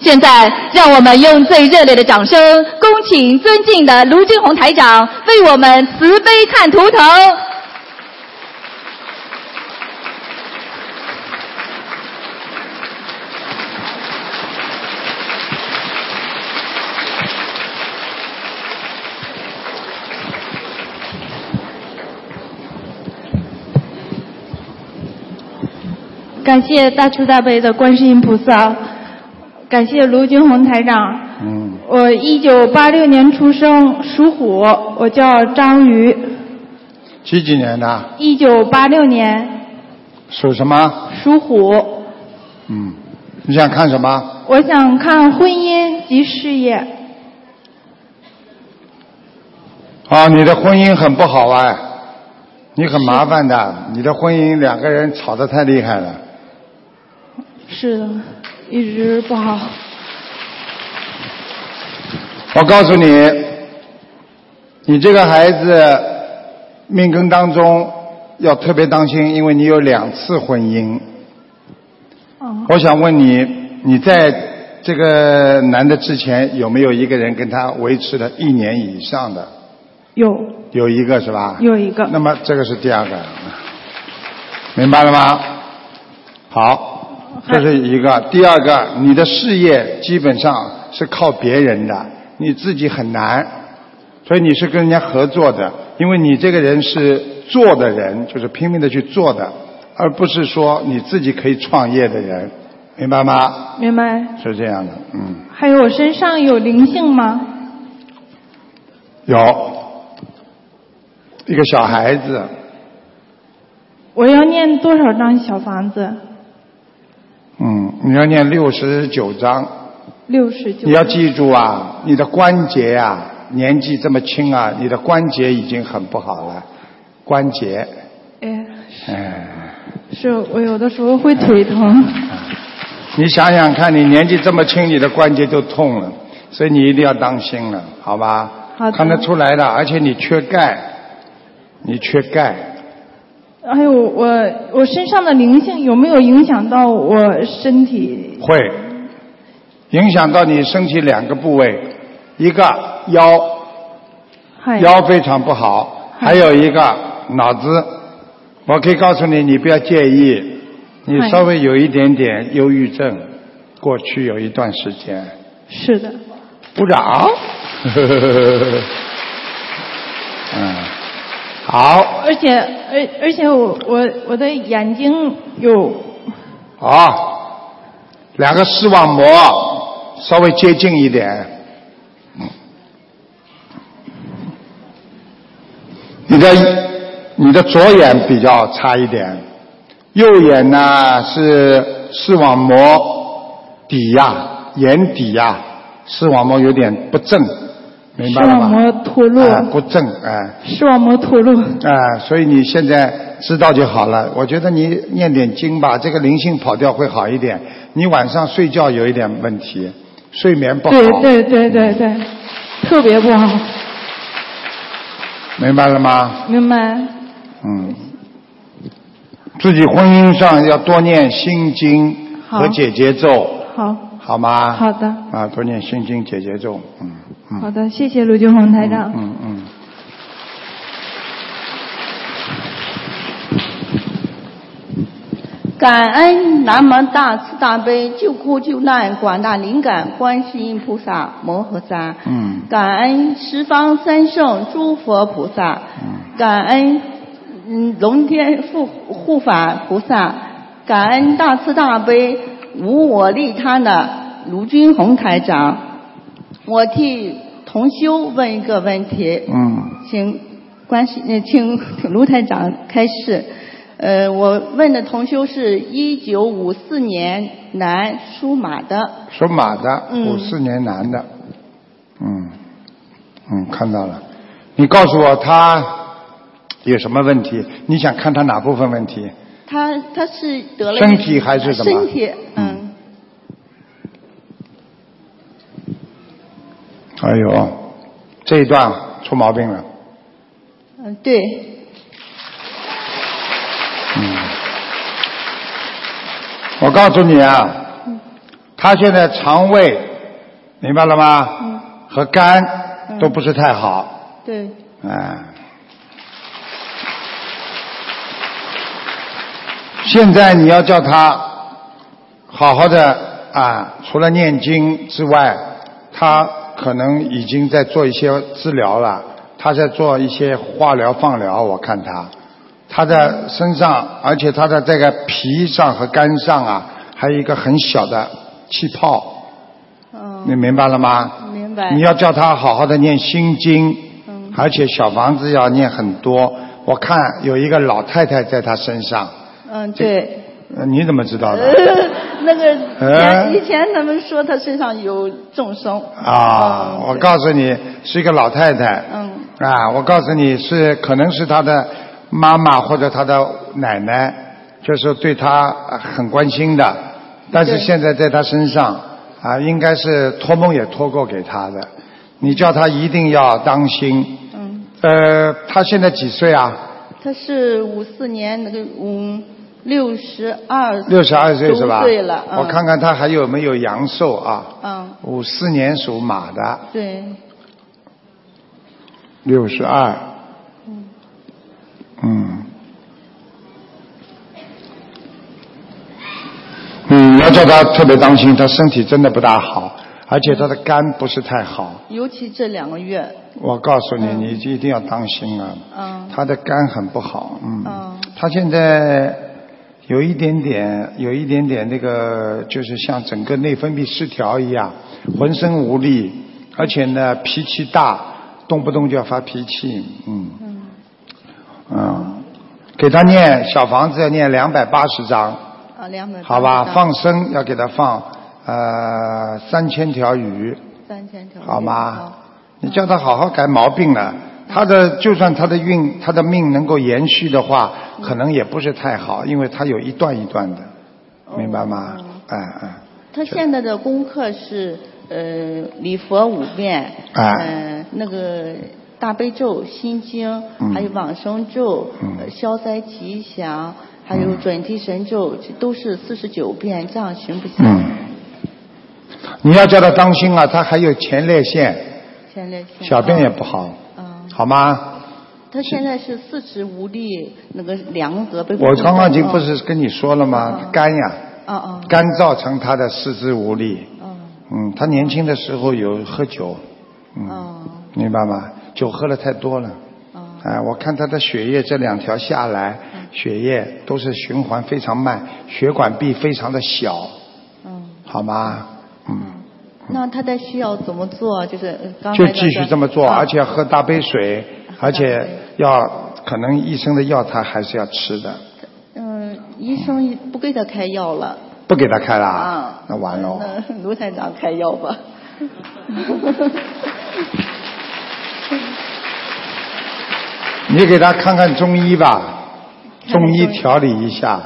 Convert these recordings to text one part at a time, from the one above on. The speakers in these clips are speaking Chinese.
现在，让我们用最热烈的掌声，恭请尊敬的卢军红台长为我们慈悲看图腾。感谢大慈大悲的观世音菩萨，感谢卢军红台长。嗯，我一九八六年出生，属虎，我叫张瑜。几几年的？一九八六年属什么？属虎，嗯，你想看什么？我想看婚姻及事业。啊，你的婚姻很不好哎，你很麻烦的，你的婚姻两个人吵得太厉害了。是的，一直不好。我告诉你，你这个孩子命根当中要特别当心，因为你有两次婚姻。哦，我想问你，你在这个男的之前有没有一个人跟他维持了一年以上的？有有一个是吧？有一个。那么这个是第二个，明白了吗？好，这是一个。第二个，你的事业基本上是靠别人的，你自己很难，所以你是跟人家合作的，因为你这个人是做的人，就是拼命的去做的，而不是说你自己可以创业的人，明白吗？明白。是这样的，嗯，还有我身上有灵性吗？有一个小孩子，我要念多少张小房子？嗯，你要念六十九章。六十九。你要记住啊，你的关节啊，年纪这么轻啊，你的关节已经很不好了，关节，哎，哎，是我有的时候会腿疼。你想想看，你年纪这么轻，你的关节都痛了，所以你一定要当心了，好吧？好的看得出来的，而且你缺钙，你缺钙，还有我我身上的灵性有没有影响到我身体？会影响到你身体两个部位，一个腰，腰非常不好，还有一个脑子。我可以告诉你，你不要介意，你稍微有一点点忧郁症，过去有一段时间。是的，鼓掌。嗯，好，而且而而且我我我的眼睛有好，两个视网膜稍微接近一点。你的你的左眼比较差一点，右眼呢是视网膜底呀、眼底呀、视网膜有点不正，明视白了吗？网膜脱落，哎不正哎。视网膜脱落。啊，所以你现在知道就好了。我觉得你念点经吧，这个灵性跑掉会好一点。你晚上睡觉有一点问题，睡眠不好，对对对对对，特别不好，明白了吗？明白？嗯，自己婚姻上要多念心经和解结咒，好，好吗？好的，啊，多念心经解结咒，嗯嗯好的，谢谢卢俊宏台长。嗯嗯。感恩南无大慈大悲救苦救难广大灵感观世音菩萨摩诃萨，嗯感恩十方三圣诸佛菩萨，感恩嗯龙天护护法菩萨，感恩大慈大悲无我利他的卢军宏台长。我替同修问一个问题，嗯，请关系呃，请卢台长开示。呃，我问的同修是一九五四年男属马的，属马的，嗯五四年男的，嗯嗯，看到了。你告诉我他有什么问题？你想看他哪部分问题？他他是得了身体还是什么身体，嗯，哎呦，这一段出毛病了。嗯，对，嗯。我告诉你啊，他现在肠胃，明白了吗？嗯。和肝嗯。都不是太好，对，哎。现在你要叫他好好的啊，除了念经之外，他可能已经在做一些治疗了，他在做一些化疗、放疗，我看他，他的身上，而且他的这个皮上和肝上啊，还有一个很小的气泡，嗯，你明白了吗？明白。你要叫他好好的念心经，嗯而且小房子要念很多。我看有一个老太太在他身上，嗯，对。呃你怎么知道的？呃，那个哎以前他们说他身上有众生。啊，嗯我告诉你，是一个老太太。嗯啊，我告诉你是可能是他的妈妈或者他的奶奶，就是对他呃很关心的，但是现在在他身上啊，应该是托梦也托过给他的。你叫他一定要当心。嗯，呃，他现在几岁啊？他是五四年那个嗯六十二。六十二岁是吧？对了。嗯、我看。看他还有没有阳寿啊？嗯，五四年属马的，对。六十二。嗯。嗯。嗯，要叫他特别当心，他身体真的不大好，而且他的肝不是太好。尤其这两个月。我告诉你，嗯你一定要当心啊！嗯。他的肝很不好，嗯。嗯他现在有一点点，有一点点那个，就是像整个内分泌失调一样，浑身无力，而且呢脾气大，动不动就要发脾气，嗯。嗯。嗯。给他念小房子要念两百八十章，啊，两百。好吧？放生要给他放呃三千条鱼，三千条。好吗？你叫他好好改毛病了。他的就算他的运，他的命能够延续的话，可能也不是太好，因为他有一段一段的，明白吗？哦哎哎，他现在的功课是呃礼佛五遍，嗯呃那个大悲咒、心经，嗯。还有往生咒、嗯。呃消灾吉祥，还有准提神咒，这都是四十九遍，这样行不行？嗯，你要叫他当心啊，他还有前列腺，前列腺。小便也不好，嗯。好吗？他现在是四肢无力，那个两个被。我刚刚已经不是跟你说了吗？嗯肝呀，哦哦。肝造成他的四肢无力。嗯。嗯，他年轻的时候有喝酒，嗯，哦明白吗？酒喝了太多了。哦哎，我看他的血液这两条下来，血液都是循环非常慢，血管壁非常的小，嗯。好吗？嗯，那他在需要怎么做？就是就继续这么做，啊。而且要喝大杯水，而且要可能医生的药他还是要吃的，嗯，医生不给他开药了。不给他开了，啊，那完了。那卢台长开药吧。你给他看看中医吧，中医调理一下，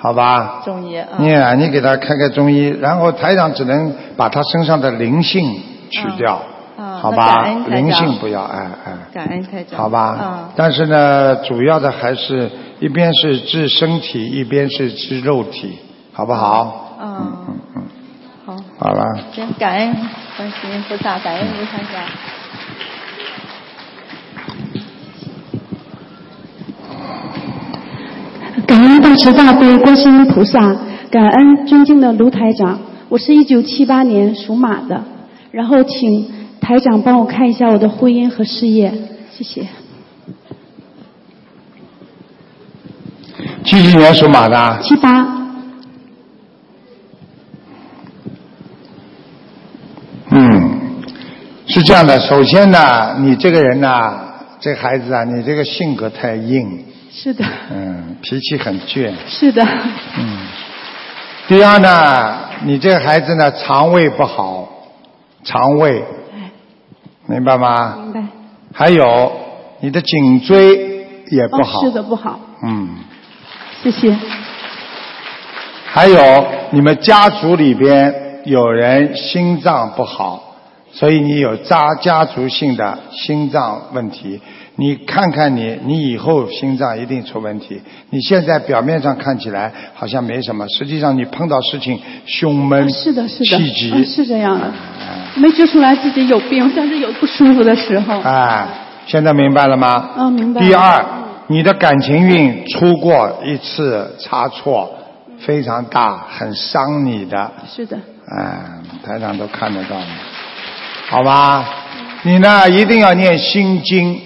好吧？中医啊。你啊，你给他开开中医，然后台长只能把他身上的灵性取掉，好吧灵性不要，哎哎。感恩台长。好吧啊，，但是呢，主要的还是一边是治身体，一边是治肉体，好不好？嗯嗯嗯嗯，好，好了，行，感恩观世音菩萨，感恩卢台长。感恩大慈大悲观世音菩萨，感恩尊敬的卢台长。我是一九七八年属马的，然后请台长帮我看一下我的婚姻和事业，谢谢。几几年属马的？七八，嗯，是这样的，首先呢，你这个人呢，这孩子啊，你这个性格太硬，是的，嗯，脾气很倔，是的，嗯。第二呢，你这个孩子呢，肠胃不好，肠胃，哎，明白吗？明白。还有你的颈椎也不好，哦，是的，不好，嗯，谢谢。还有你们家族里边有人心脏不好，所以你有家家族性的心脏问题。你看看你，你以后心脏一定出问题。你现在表面上看起来好像没什么，实际上你碰到事情胸闷、是的，是的，气急，嗯是这样的，没觉出来自己有病，但是有不舒服的时候。哎，现在明白了吗？嗯，明白。第二，你的感情运出过一次差错，非常大，很伤你的。是的，哎，台长都看得到的，好吧？你呢，一定要念心经，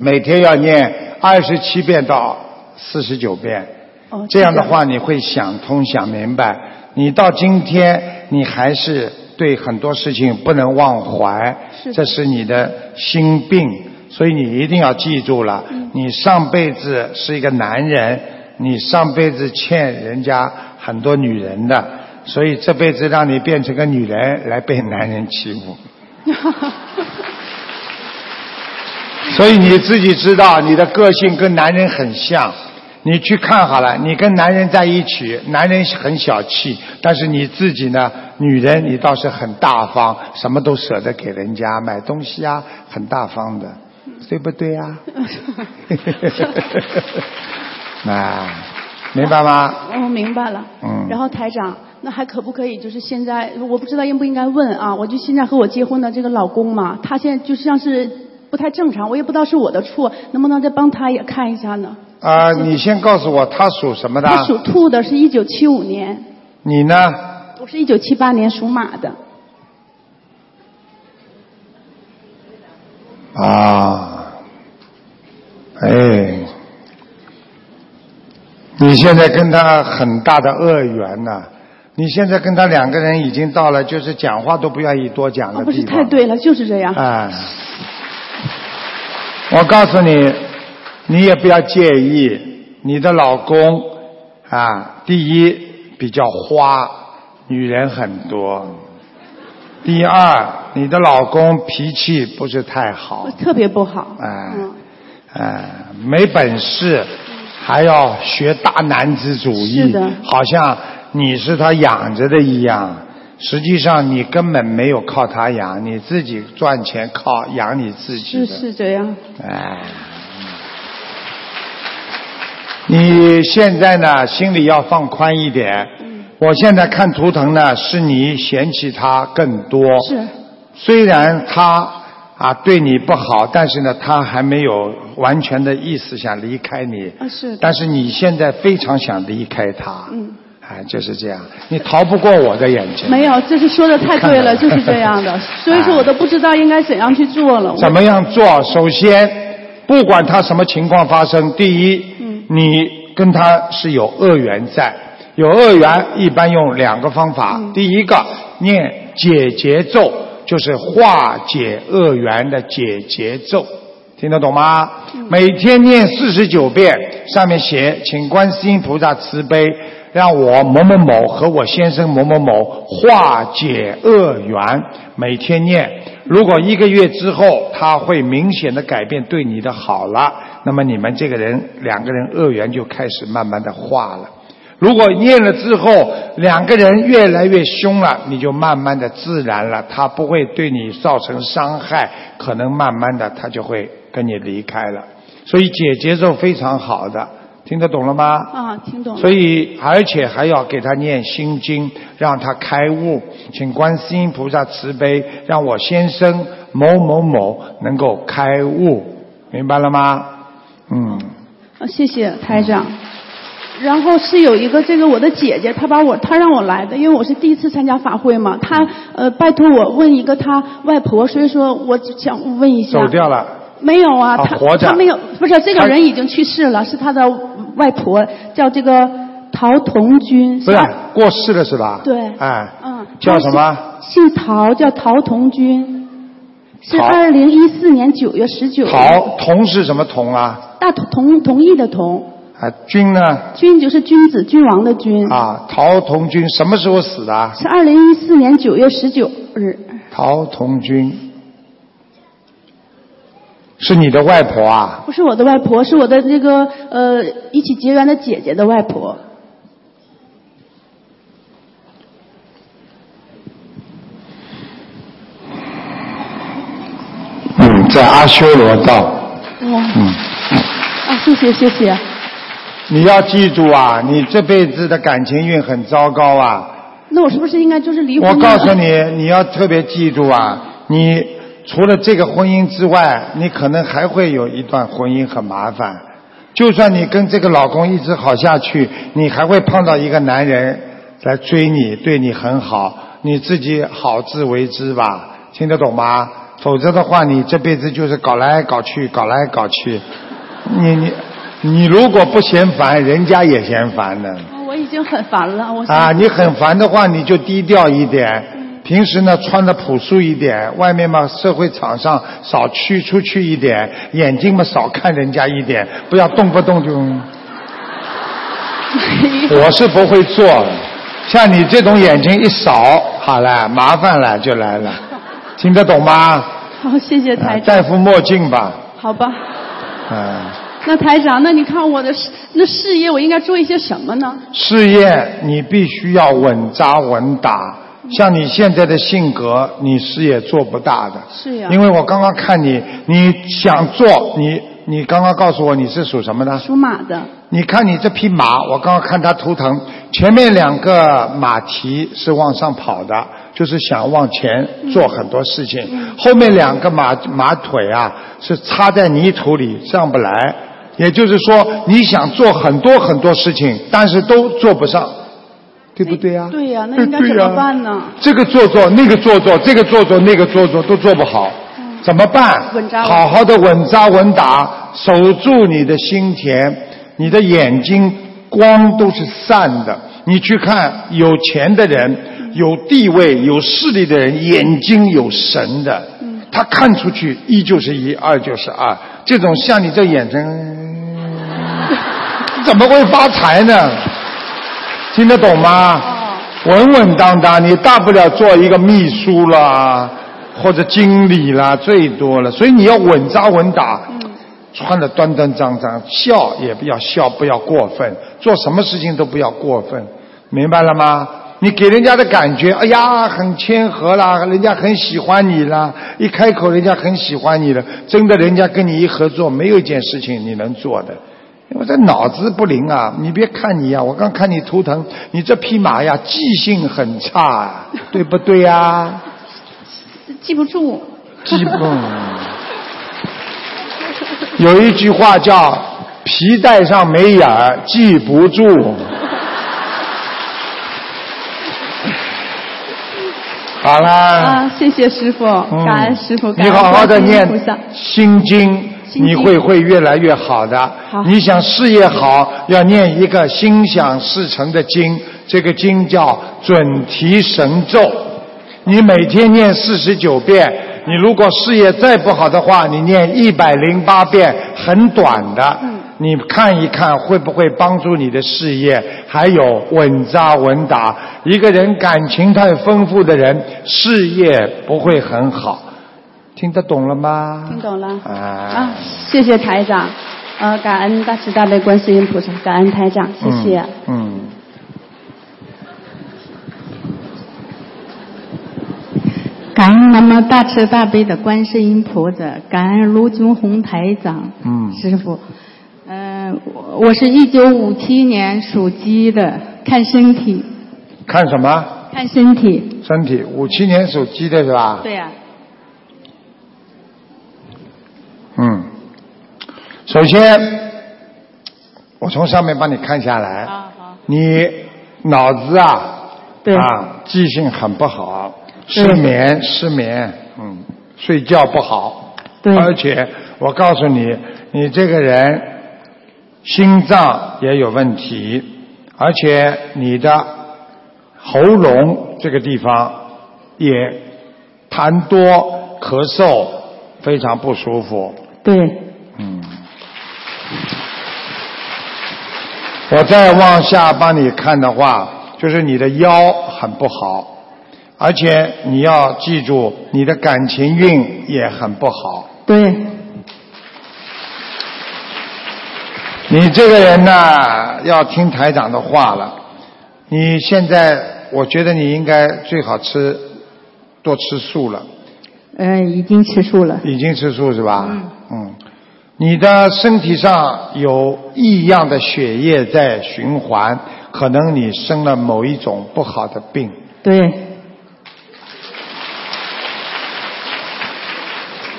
每天要念二十七遍到四十九遍。哦，这样的话，你会想通、想明白。你到今天，你还是对很多事情不能忘怀，是这是你的心病，所以你一定要记住了。嗯你上辈子是一个男人，你上辈子欠人家很多女人的，所以这辈子让你变成个女人来被男人欺负。所以你自己知道，你的个性跟男人很像。你去看好了，你跟男人在一起，男人很小气，但是你自己呢，女人你倒是很大方，什么都舍得给人家买东西啊，很大方的，对不对啊？啊，明白吗？我明白了。嗯然后台长，那还可不可以？就是现在，我不知道应不应该问啊？我就现在和我结婚的这个老公嘛，他现在就像是不太正常，我也不知道是我的错，能不能再帮他也看一下呢？啊、你先告诉我他属什么的？他属兔的，是一九七五年，你呢？我是一九七八年属马的。啊，哎，你现在跟他很大的恶缘呐、你现在跟他两个人已经到了，就是讲话都不愿意多讲的哦，不是。太对了，就是这样。哎，我告诉你，你也不要介意，你的老公啊，第一比较花，女人很多；第二，你的老公脾气不是太好，特别不好。哎嗯，哎，没本事，还要学大男子主义，好像你是他养着的一样。实际上你根本没有靠他养，你自己赚钱靠养你自己。是是这样。哎，你现在呢，心里要放宽一点。我现在看图腾呢，是你嫌弃他更多。是。虽然他啊对你不好，但是呢，他还没有完全的意思想离开你。啊是但是你现在非常想离开他。嗯。哎，就是这样，你逃不过我的眼睛。没有，这是说的太对了，就是这样的。所以说我都不知道应该怎样去做了。怎么样做？首先，不管他什么情况发生，第一，嗯你跟他是有恶缘在，有恶缘一般用两个方法，嗯第一个念解结咒，就是化解恶缘的解结咒。听得懂吗？嗯每天念四十九遍，上面写，请观世音菩萨慈悲，让我某某某和我先生某某某化解恶缘。每天念，如果一个月之后他会明显的改变，对你的好了，那么你们这个人两个人恶缘就开始慢慢的化了。如果念了之后，两个人越来越凶了，你就慢慢的自然了，他不会对你造成伤害，可能慢慢的他就会跟你离开了。所以解节奏非常好的，听得懂了吗？啊，听懂了。所以，而且还要给他念心经，让他开悟。请观世音菩萨慈悲，让我先生某某某能够开悟，明白了吗？嗯，啊，谢谢台长。然后是有一个这个我的姐姐，她把我她让我来的，因为我是第一次参加法会嘛，她呃拜托我问一个她外婆，所以说我想问一下。走掉了。没有啊，啊她活着他没有，不是这个人已经去世了，是他的外婆，叫这个陶同军。不是过世了是吧？对哎，嗯，叫什么？姓陶，叫陶同军，是陶二零一四年九月十九。陶同是什么同啊？大同同同意的同，啊，君呢？君就是君子君王的君。啊，陶同君什么时候死的啊？是二零一四年九月十九日。陶同君是你的外婆啊？不是我的外婆，是我的那个呃一起结缘的姐姐的外婆。嗯，在阿修罗道。哇，嗯，啊，谢谢谢谢。你要记住啊，你这辈子的感情运很糟糕啊。那我是不是应该就是离婚？我告诉你，你要特别记住啊，你除了这个婚姻之外，你可能还会有一段婚姻很麻烦。就算你跟这个老公一直好下去，你还会碰到一个男人来追你，对你很好，你自己好自为之吧，听得懂吗？否则的话，你这辈子就是搞来搞去，搞来搞去，你你你如果不嫌烦，人家也嫌烦的。我已经很烦了，我啊，你很烦的话，你就低调一点。平时呢，穿的朴素一点，外面嘛，社会场上少去出去一点，眼睛嘛少看人家一点，不要动不动就。我是不会做的，像你这种眼睛一扫，好了，麻烦了就来了，听得懂吗？好，谢谢台长。戴副墨镜吧。好吧。嗯。那台长，那你看我的事，那事业我应该做一些什么呢？事业你必须要稳扎稳打。像你现在的性格，你事业做不大的。是呀。因为我刚刚看你，你想做，你你刚刚告诉我你是属什么的？属马的。你看你这匹马，我刚刚看它图腾，前面两个马蹄是往上跑的，就是想往前做很多事情；后面两个马马腿啊是插在泥土里上不来，也就是说你想做很多很多事情，但是都做不上。对不对呀？对呀，那应该怎么办呢？这个做做，那个做做，这个做做，那个做做，都做不好，怎么办？好好的稳扎稳打，守住你的心田，你的眼睛光都是散的。你去看有钱的人、有地位、有势力的人，眼睛有神的，他看出去一就是一，二就是二。这种像你这眼神，怎么会发财呢？听得懂吗？稳稳当当，你大不了做一个秘书啦，或者经理啦，最多了。所以你要稳扎稳打，穿的端端正正，笑也不要笑，不要过分，做什么事情都不要过分，明白了吗？你给人家的感觉，哎呀，很谦和啦，人家很喜欢你啦，一开口人家很喜欢你了，真的，人家跟你一合作，没有一件事情你能做的。我这脑子不灵啊！你别看你呀，我刚看你图腾，你这匹马呀，记性很差，对不对呀？记不住。记不住。有一句话叫“皮带上没眼儿，记不住”。好啦。啊，谢谢师傅，感恩师傅，感恩你好好的念《心经》。你会会越来越好的。你想事业好，要念一个心想事成的经，这个经叫准提神咒。你每天念四十九遍。你如果事业再不好的话，你念一百零八遍，很短的。你看一看会不会帮助你的事业？还有稳扎稳打。一个人感情太丰富的人，事业不会很好。听得懂了吗？听懂了。啊，谢谢台长，呃，感恩大慈大悲观世音菩萨，感恩台长，谢谢。嗯。感恩南无大慈大悲的观世音菩萨，感恩卢军红台长。嗯。师傅，嗯，我是一九五七年属鸡的，看身体。看什么？看身体。身体，五七年属鸡的是吧？对呀。嗯，首先，我从上面帮你看下来，你脑子啊，啊，记性很不好，失眠，失眠，嗯，睡觉不好，对。而且我告诉你，你这个人心脏也有问题，而且你的喉咙这个地方也痰多，咳嗽，非常不舒服。对。我再往下帮你看的话，就是你的腰很不好，而且你要记住，你的感情运也很不好。对。你这个人呢，要听台长的话了。你现在，我觉得你应该最好吃，多吃素了。嗯，已经吃素了。已经吃素是吧？嗯。嗯，你的身体上有异样的血液在循环，可能你生了某一种不好的病。对，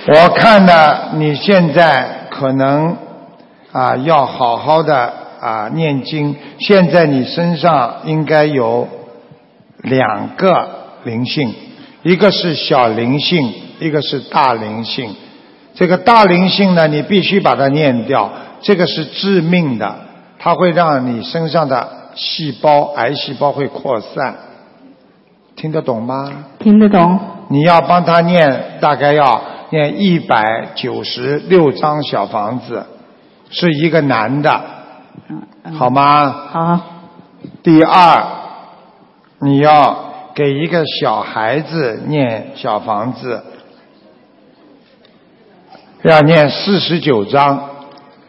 我看呢，你现在可能啊要好好的啊念经。现在你身上应该有两个灵性，一个是小灵性，一个是大灵性。这个大灵性呢，你必须把它念掉，这个是致命的，它会让你身上的细胞、癌细胞会扩散。听得懂吗？听得懂。你要帮他念，大概要念一百九十六张小房子，是一个男的，好吗？好。第二，你要给一个小孩子念小房子，要念四十九章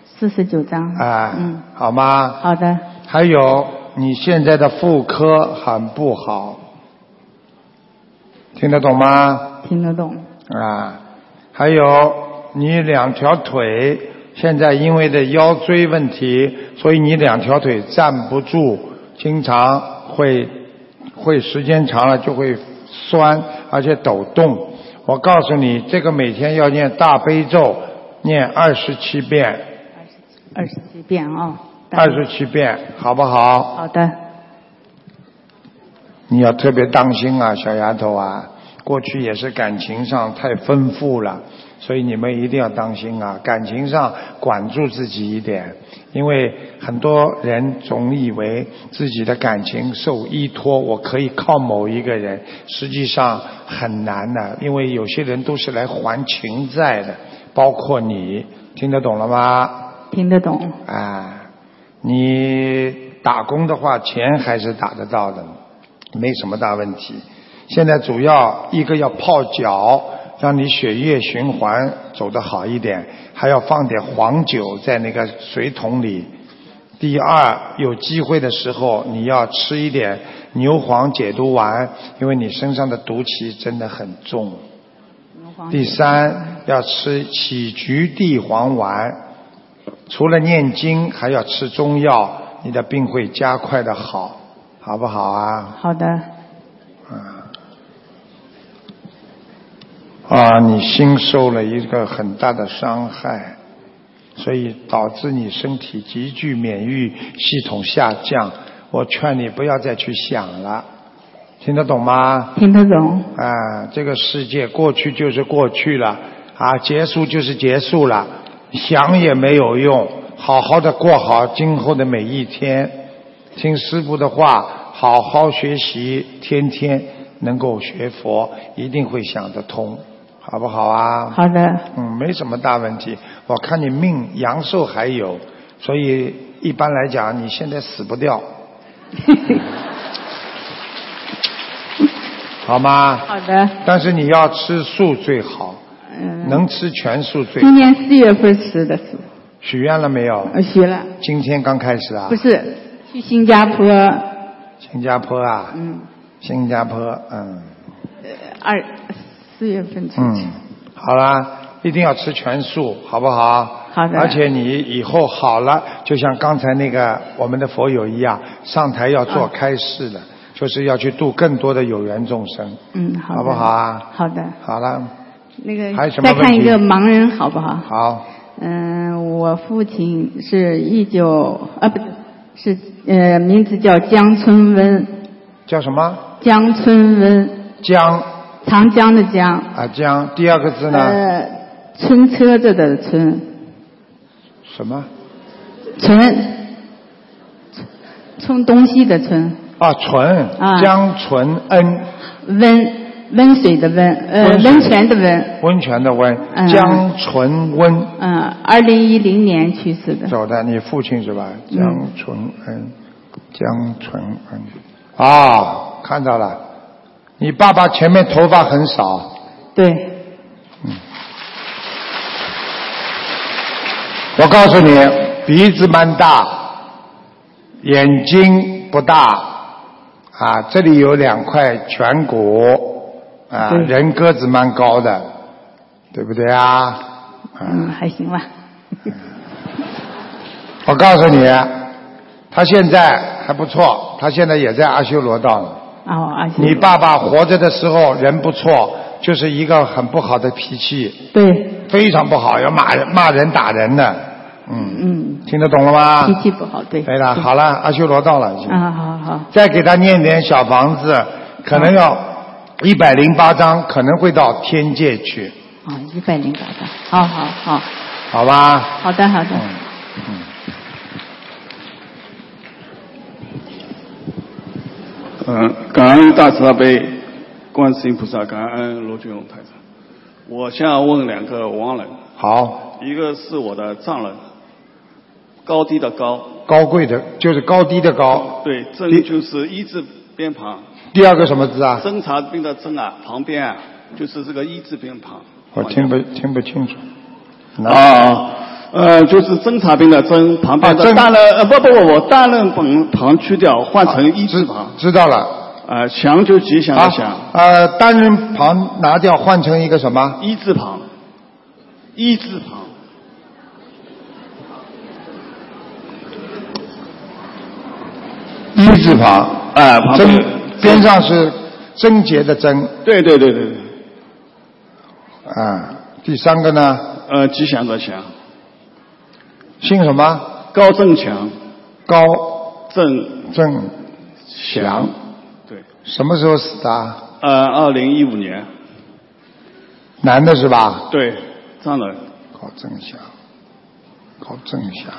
四十九章。啊，嗯，好吗？好的。还有，你现在的妇科很不好，听得懂吗？听得懂。啊，还有你两条腿现在因为的腰椎问题，所以你两条腿站不住，经常会会时间长了就会酸，而且抖动。我告诉你，这个每天要念大悲咒，念二十七遍，二十七遍啊、二十七遍，好不好？好的。你要特别当心啊，小丫头啊！过去也是感情上太丰富了，所以你们一定要当心啊！感情上管住自己一点，因为很多人总以为自己的感情受依托，我可以靠某一个人，实际上很难的，因为有些人都是来还情债的，包括你，听得懂了吗？听得懂。啊，你打工的话，钱还是打得到的，没什么大问题。现在主要一个要泡脚，让你血液循环走得好一点，还要放点黄酒在那个水桶里。第二，有机会的时候你要吃一点牛黄解毒丸，因为你身上的毒气真的很重。第三，要吃杞菊地黄丸，除了念经，还要吃中药，你的病会加快的好，好不好啊？好的。啊，你心受了一个很大的伤害，所以导致你身体急剧免疫系统下降。我劝你不要再去想了，听得懂吗？听得懂。啊，这个世界过去就是过去了，啊，结束就是结束了，想也没有用，好好的过好今后的每一天，听师傅的话，好好学习，天天能够学佛，一定会想得通。好不好啊？好的。嗯，没什么大问题。我看你命阳寿还有，所以一般来讲，你现在死不掉。好吗？好的。但是你要吃素最好，嗯。能吃全素最好。今年四月份吃的素。许愿了没有？呃，许了。今天刚开始啊？不是，去新加坡。新加坡啊？嗯。新加坡，嗯。二。四月份出去。嗯，好啦，一定要吃全素，好不好？好的。而且你以后好了，就像刚才那个我们的佛友一样，上台要做开示的，就是要去度更多的有缘众生。嗯，好。好不好啊？好的。好了。那个还有什么再看一个盲人好不好？好。嗯，我父亲是一九啊不是呃名字叫江春温。叫什么？江春温。江。长江的江。啊，江，第二个字呢？呃，村车子的村。什么？春。冲东西的春。啊，纯。啊。江纯恩。温，温水的温，呃，温泉的温。温泉的温。嗯。江纯温。嗯，二零一零年去世的。走的，你父亲是吧？嗯江纯恩，江纯恩。啊，看到了。你爸爸前面头发很少。对。嗯。我告诉你，鼻子蛮大，眼睛不大，啊，这里有两块颧骨，啊，人个子蛮高的，对不对啊？嗯，还行吧。我告诉你，他现在还不错，他现在也在阿修罗道呢。你爸爸活着的时候人不错，就是一个很不好的脾气，对，非常不好，要骂人、骂人、打人的。嗯，嗯，听得懂了吗？脾气不好，对。对了，好了，阿修罗到了。啊，好好。再给他念点小房子，可能要一百零八章，可能会到天界去，啊，一百零八张，好好好，好吧？好的好的。嗯。嗯，感恩大慈大悲观世音菩萨，感恩罗俊龙台长。我想问两个亡人，好，一个是我的丈人，高低的高，高贵的，就是高低的高。对，第真就是一字边旁，第二个什么字啊？侦察兵的侦啊，旁边啊就是这个一字边旁。我听不听不清楚。啊啊，呃，就是侦察兵的侦旁边的大人，呃，不不不，我大人旁旁去掉，换成一字旁。知道了。啊，祥就吉祥的祥，呃，单人旁拿掉，换成一个什么？一字旁，一字旁。一字旁。啊，旁边边上是贞洁的贞。对对对对对。啊，第三个呢？呃，吉祥的祥。姓什么？高正强。高正正祥。对。什么时候死的啊？呃，二零一五年。男的是吧？对，丈人。高正祥，高正祥。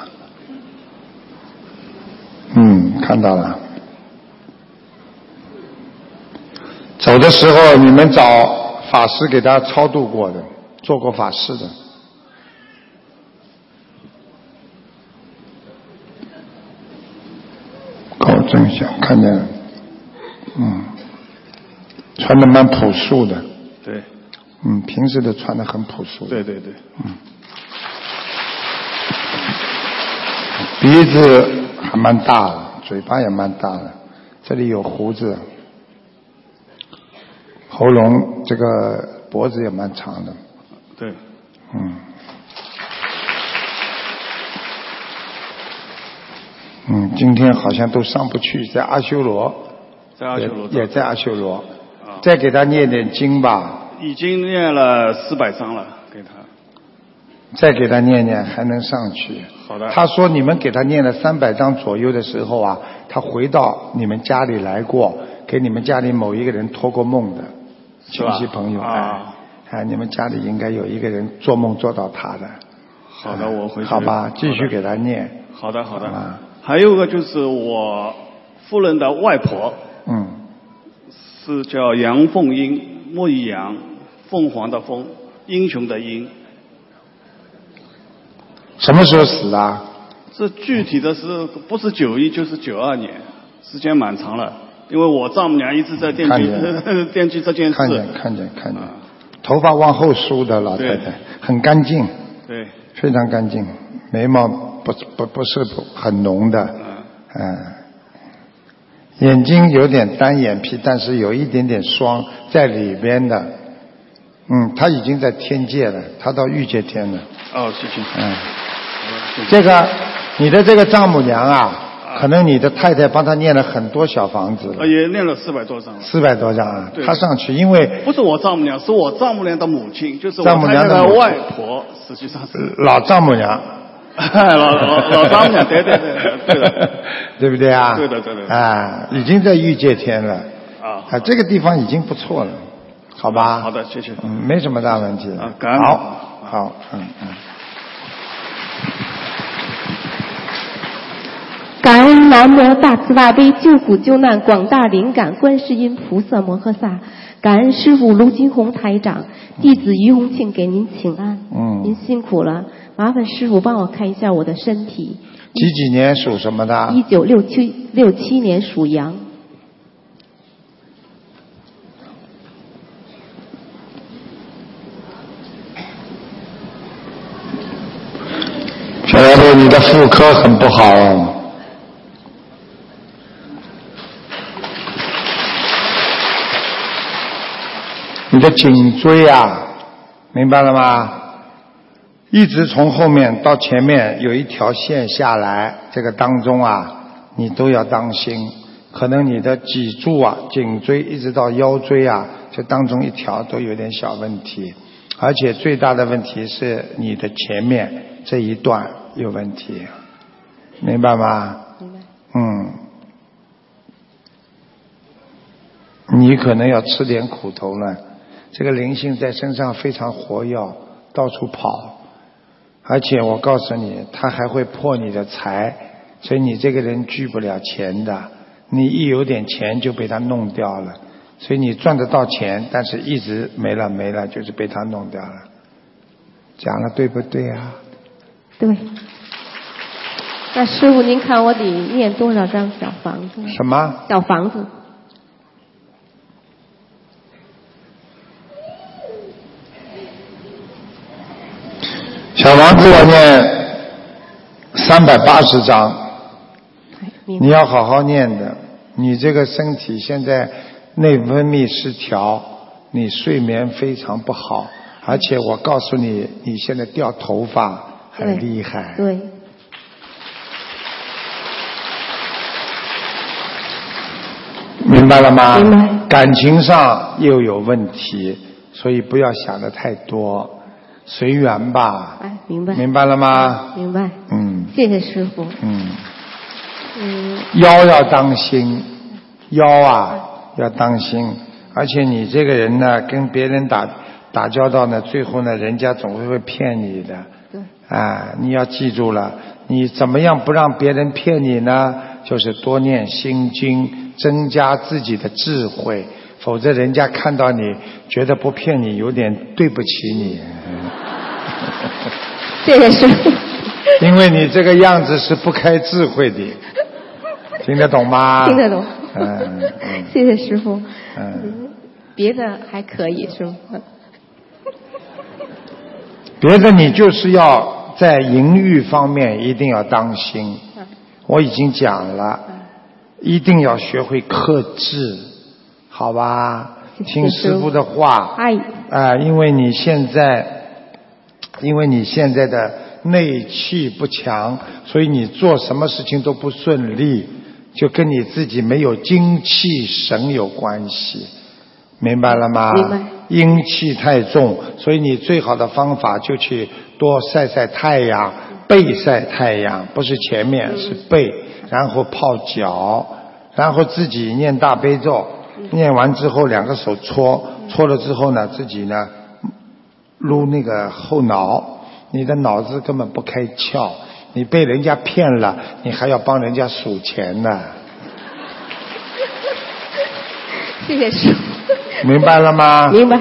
嗯，看到了。走的时候，你们找法师给他超度过的，做过法事的。高正祥，看见了，嗯，穿的蛮朴素的，对，嗯，平时都穿的很朴素。对对对。嗯。鼻子还蛮大的，嘴巴也蛮大的，这里有胡子，喉咙这个脖子也蛮长的，对。嗯。嗯，今天好像都上不去，在阿修罗，在阿修罗也也在阿修罗，啊再给他念点经吧，已经念了四百章了，给他。再给他念念，还能上去。好的。他说你们给他念了三百章左右的时候啊，他回到你们家里来过，给你们家里某一个人托过梦的亲戚朋友，啊哎，哎，你们家里应该有一个人做梦做到他的。好的，我回去。好吧，继续给他念。好的，好的。啊还有一个就是我夫人的外婆嗯，是叫杨凤英，木易杨，凤凰的凤，英雄的英。什么时候死的啊？这具体的是不是九一就是九二年，时间蛮长了。因为我丈母娘一直在惦记惦记这件事。看见看见看见，头发往后梳的老太太，很干净，对，非常干净，眉毛不不不是很浓的，嗯，眼睛有点单眼皮，但是有一点点双在里边的，嗯，他已经在天界了，他到欲界天了，哦，谢谢。嗯，这个你的这个丈母娘啊，可能你的太太帮他念了很多小房子了。呃，，也念了四百多张了。四百多张啊，对。他上去，因为不是我丈母娘，是我丈母娘的母亲，就是我丈母娘的母亲。太太外婆，实际上是。老丈母娘，老老老丈母娘，对对对对的，对不对啊？对的对的啊，已经在御界天了。啊啊，这个地方已经不错了，好吧？好的，谢谢。嗯，没什么大问题。啊感恩好，好，嗯嗯。感恩南无大慈大悲救苦救难广大灵感观世音菩萨摩诃萨，感恩师傅卢金红台长，弟子于洪庆给您请安。嗯您辛苦了，麻烦师傅帮我看一下我的身体。几几年属什么的？一九六七六七年属羊，小丫头，你的妇科很不好哦。你的颈椎啊，明白了吗？一直从后面到前面有一条线下来，这个当中啊，你都要当心。可能你的脊柱啊、颈椎一直到腰椎啊，这当中一条都有点小问题，而且最大的问题是你的前面这一段有问题，明白吗？明白。嗯，你可能要吃点苦头了。这个灵性在身上非常活跃，到处跑，而且我告诉你，他还会破你的财，所以你这个人聚不了钱的。你一有点钱就被他弄掉了，所以你赚得到钱，但是一直没了没了，就是被他弄掉了。讲了对不对啊？对。那师傅，您看我得念多少张小房子？什么？小房子。小房子要念三百八十章，你要好好念的。你这个身体现在内分泌失调，你睡眠非常不好，而且我告诉你，你现在掉头发很厉害。对。明白了吗？明白。感情上又有问题，所以不要想的太多，随缘吧。哎，明白。明白了吗？明白。嗯。谢谢师傅。嗯。嗯。腰要当心，腰啊要当心，而且你这个人呢，跟别人打打交道呢，最后呢，人家总会会骗你的。对。啊，你要记住了，你怎么样不让别人骗你呢？就是多念心经，增加自己的智慧，否则人家看到你觉得不骗你，有点对不起你。谢 谢师傅。因为你这个样子是不开智慧的，听得懂吗？听得懂。嗯。谢谢师傅。嗯。别的还可以，师傅。别的你就是要在淫欲方面一定要当心。我已经讲了，一定要学会克制，好吧？听师傅的话。哎。啊，因为你现在，因为你现在的内气不强，所以你做什么事情都不顺利，就跟你自己没有精气神有关系，明白了吗？明白。阴气太重，所以你最好的方法就去多晒晒太阳。背晒太阳，不是前面是背，然后泡脚，然后自己念大悲咒，念完之后两个手搓，搓了之后呢，自己呢撸那个后脑，你的脑子根本不开窍，你被人家骗了，你还要帮人家数钱呢。谢谢师傅。明白了吗？明白。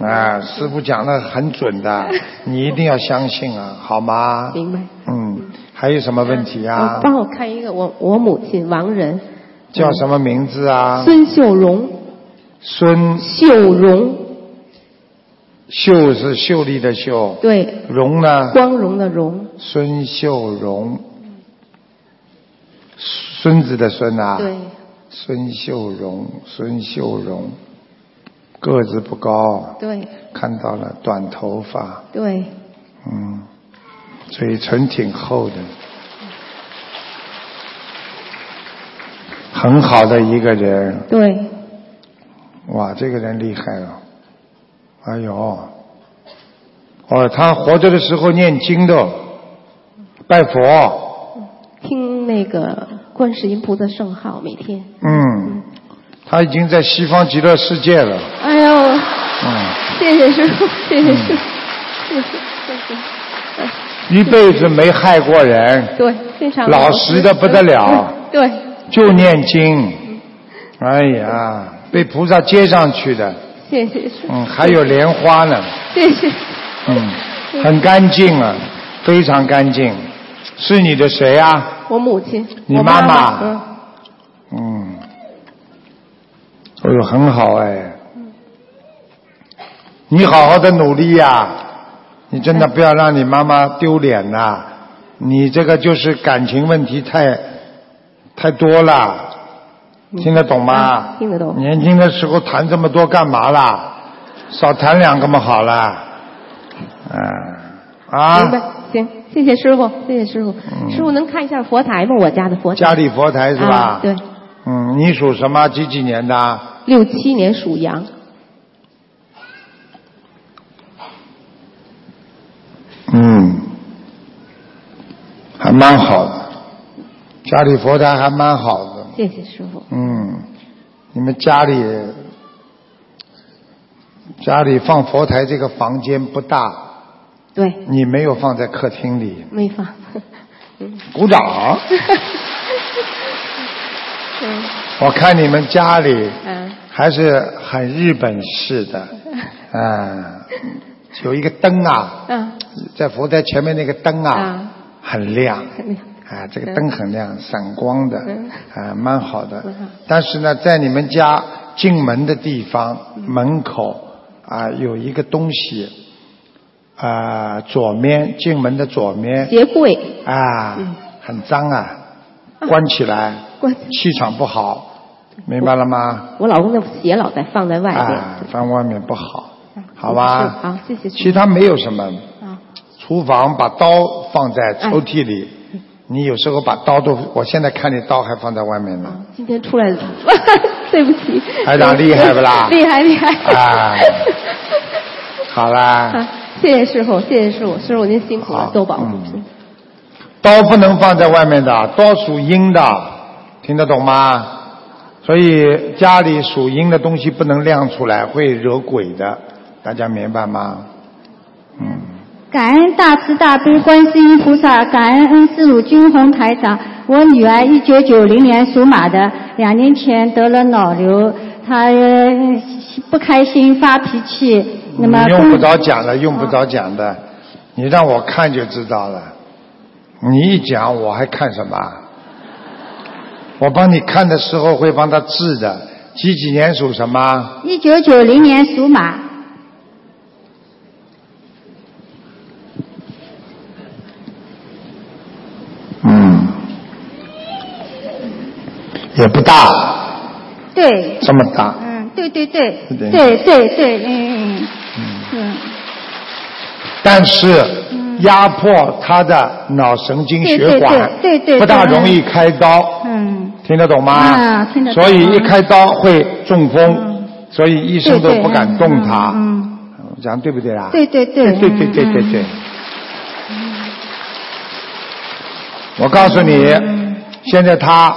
啊，师傅讲的很准的，你一定要相信啊，好吗？明白。嗯，还有什么问题啊？帮我看一个，我我母亲王人。叫什么名字啊？孙秀荣。孙。秀荣。秀是秀丽的秀。对。荣呢？光荣的荣。孙秀荣。孙子的孙啊。对。孙秀荣，孙秀荣。个子不高，对，看到了，短头发，对，嗯，嘴唇挺厚的，很好的一个人，对，哇，这个人厉害了，哎呦，哦，他活着的时候念经的，拜佛，听那个观世音菩萨圣号，每天，嗯。他已经在西方极乐世界了。哎呦，嗯，谢谢师傅，谢谢师傅，谢谢谢谢。一辈子没害过人。对，非常老实的不得了。对。就念经。哎呀，被菩萨接上去的。谢谢。嗯，还有莲花呢。谢谢。嗯，很干净啊，非常干净。是你的谁啊？我母亲。你妈妈。嗯。哎呦，很好哎！你好好的努力呀，你真的不要让你妈妈丢脸呐！你这个就是感情问题太太多了，听得懂吗？听得懂。年轻的时候谈这么多干嘛啦？少谈两个嘛好了。嗯，啊明白，行，谢谢师傅，谢谢师傅。嗯师傅能看一下佛台吗？我家的佛台。家里佛台是吧？啊对，嗯，你属什么？几几年的？六七年属羊。嗯，还蛮好的，家里佛台还蛮好的。谢谢师傅。嗯，你们家里家里放佛台这个房间不大，对，你没有放在客厅里，没放。嗯鼓掌。嗯 我看你们家里嗯还是很日本式的，啊，有一个灯啊，嗯在佛台前面那个灯啊，啊，很亮。啊，这个灯很亮，闪光的，嗯啊，蛮好的。但是呢，在你们家进门的地方门口啊，有一个东西，啊，左面进门的左面鞋柜啊，嗯很脏啊，关起来，气场不好，明白了吗？我老公的鞋老在放在外面。啊，放外面不好，好吧？好，谢谢。其他没有什么。啊厨房把刀放在抽屉里，你有时候把刀都，我现在看你刀还放在外面呢。今天出来的，对不起。台长厉害不啦 厉害厉害。啊好啦，啊谢谢师傅，谢谢师傅，师傅您辛苦了，多保重。嗯刀不能放在外面的，刀属阴的，听得懂吗？所以家里属阴的东西不能亮出来，会惹鬼的，大家明白吗？嗯，感恩大慈大悲观世音菩萨，感恩恩师鲁军红台长。我女儿一九九零年属马的，两年前得了脑瘤，她呃不开心发脾气。那么用不着讲了，用不着讲的，你让我看就知道了。你一讲我还看什么？我帮你看的时候会帮他治的。几几年属什么？一九九零年属马，嗯，也不大，对，这么大。嗯，对对对，对。对对对，嗯嗯嗯，但是压迫他的脑神经血管，对对不大容易开刀，嗯，听得懂吗？啊听得懂。所以一开刀会中风，所以医生都不敢动他。嗯我讲对不对啊？对对对对对对对嗯。对。我告诉你，嗯。现在他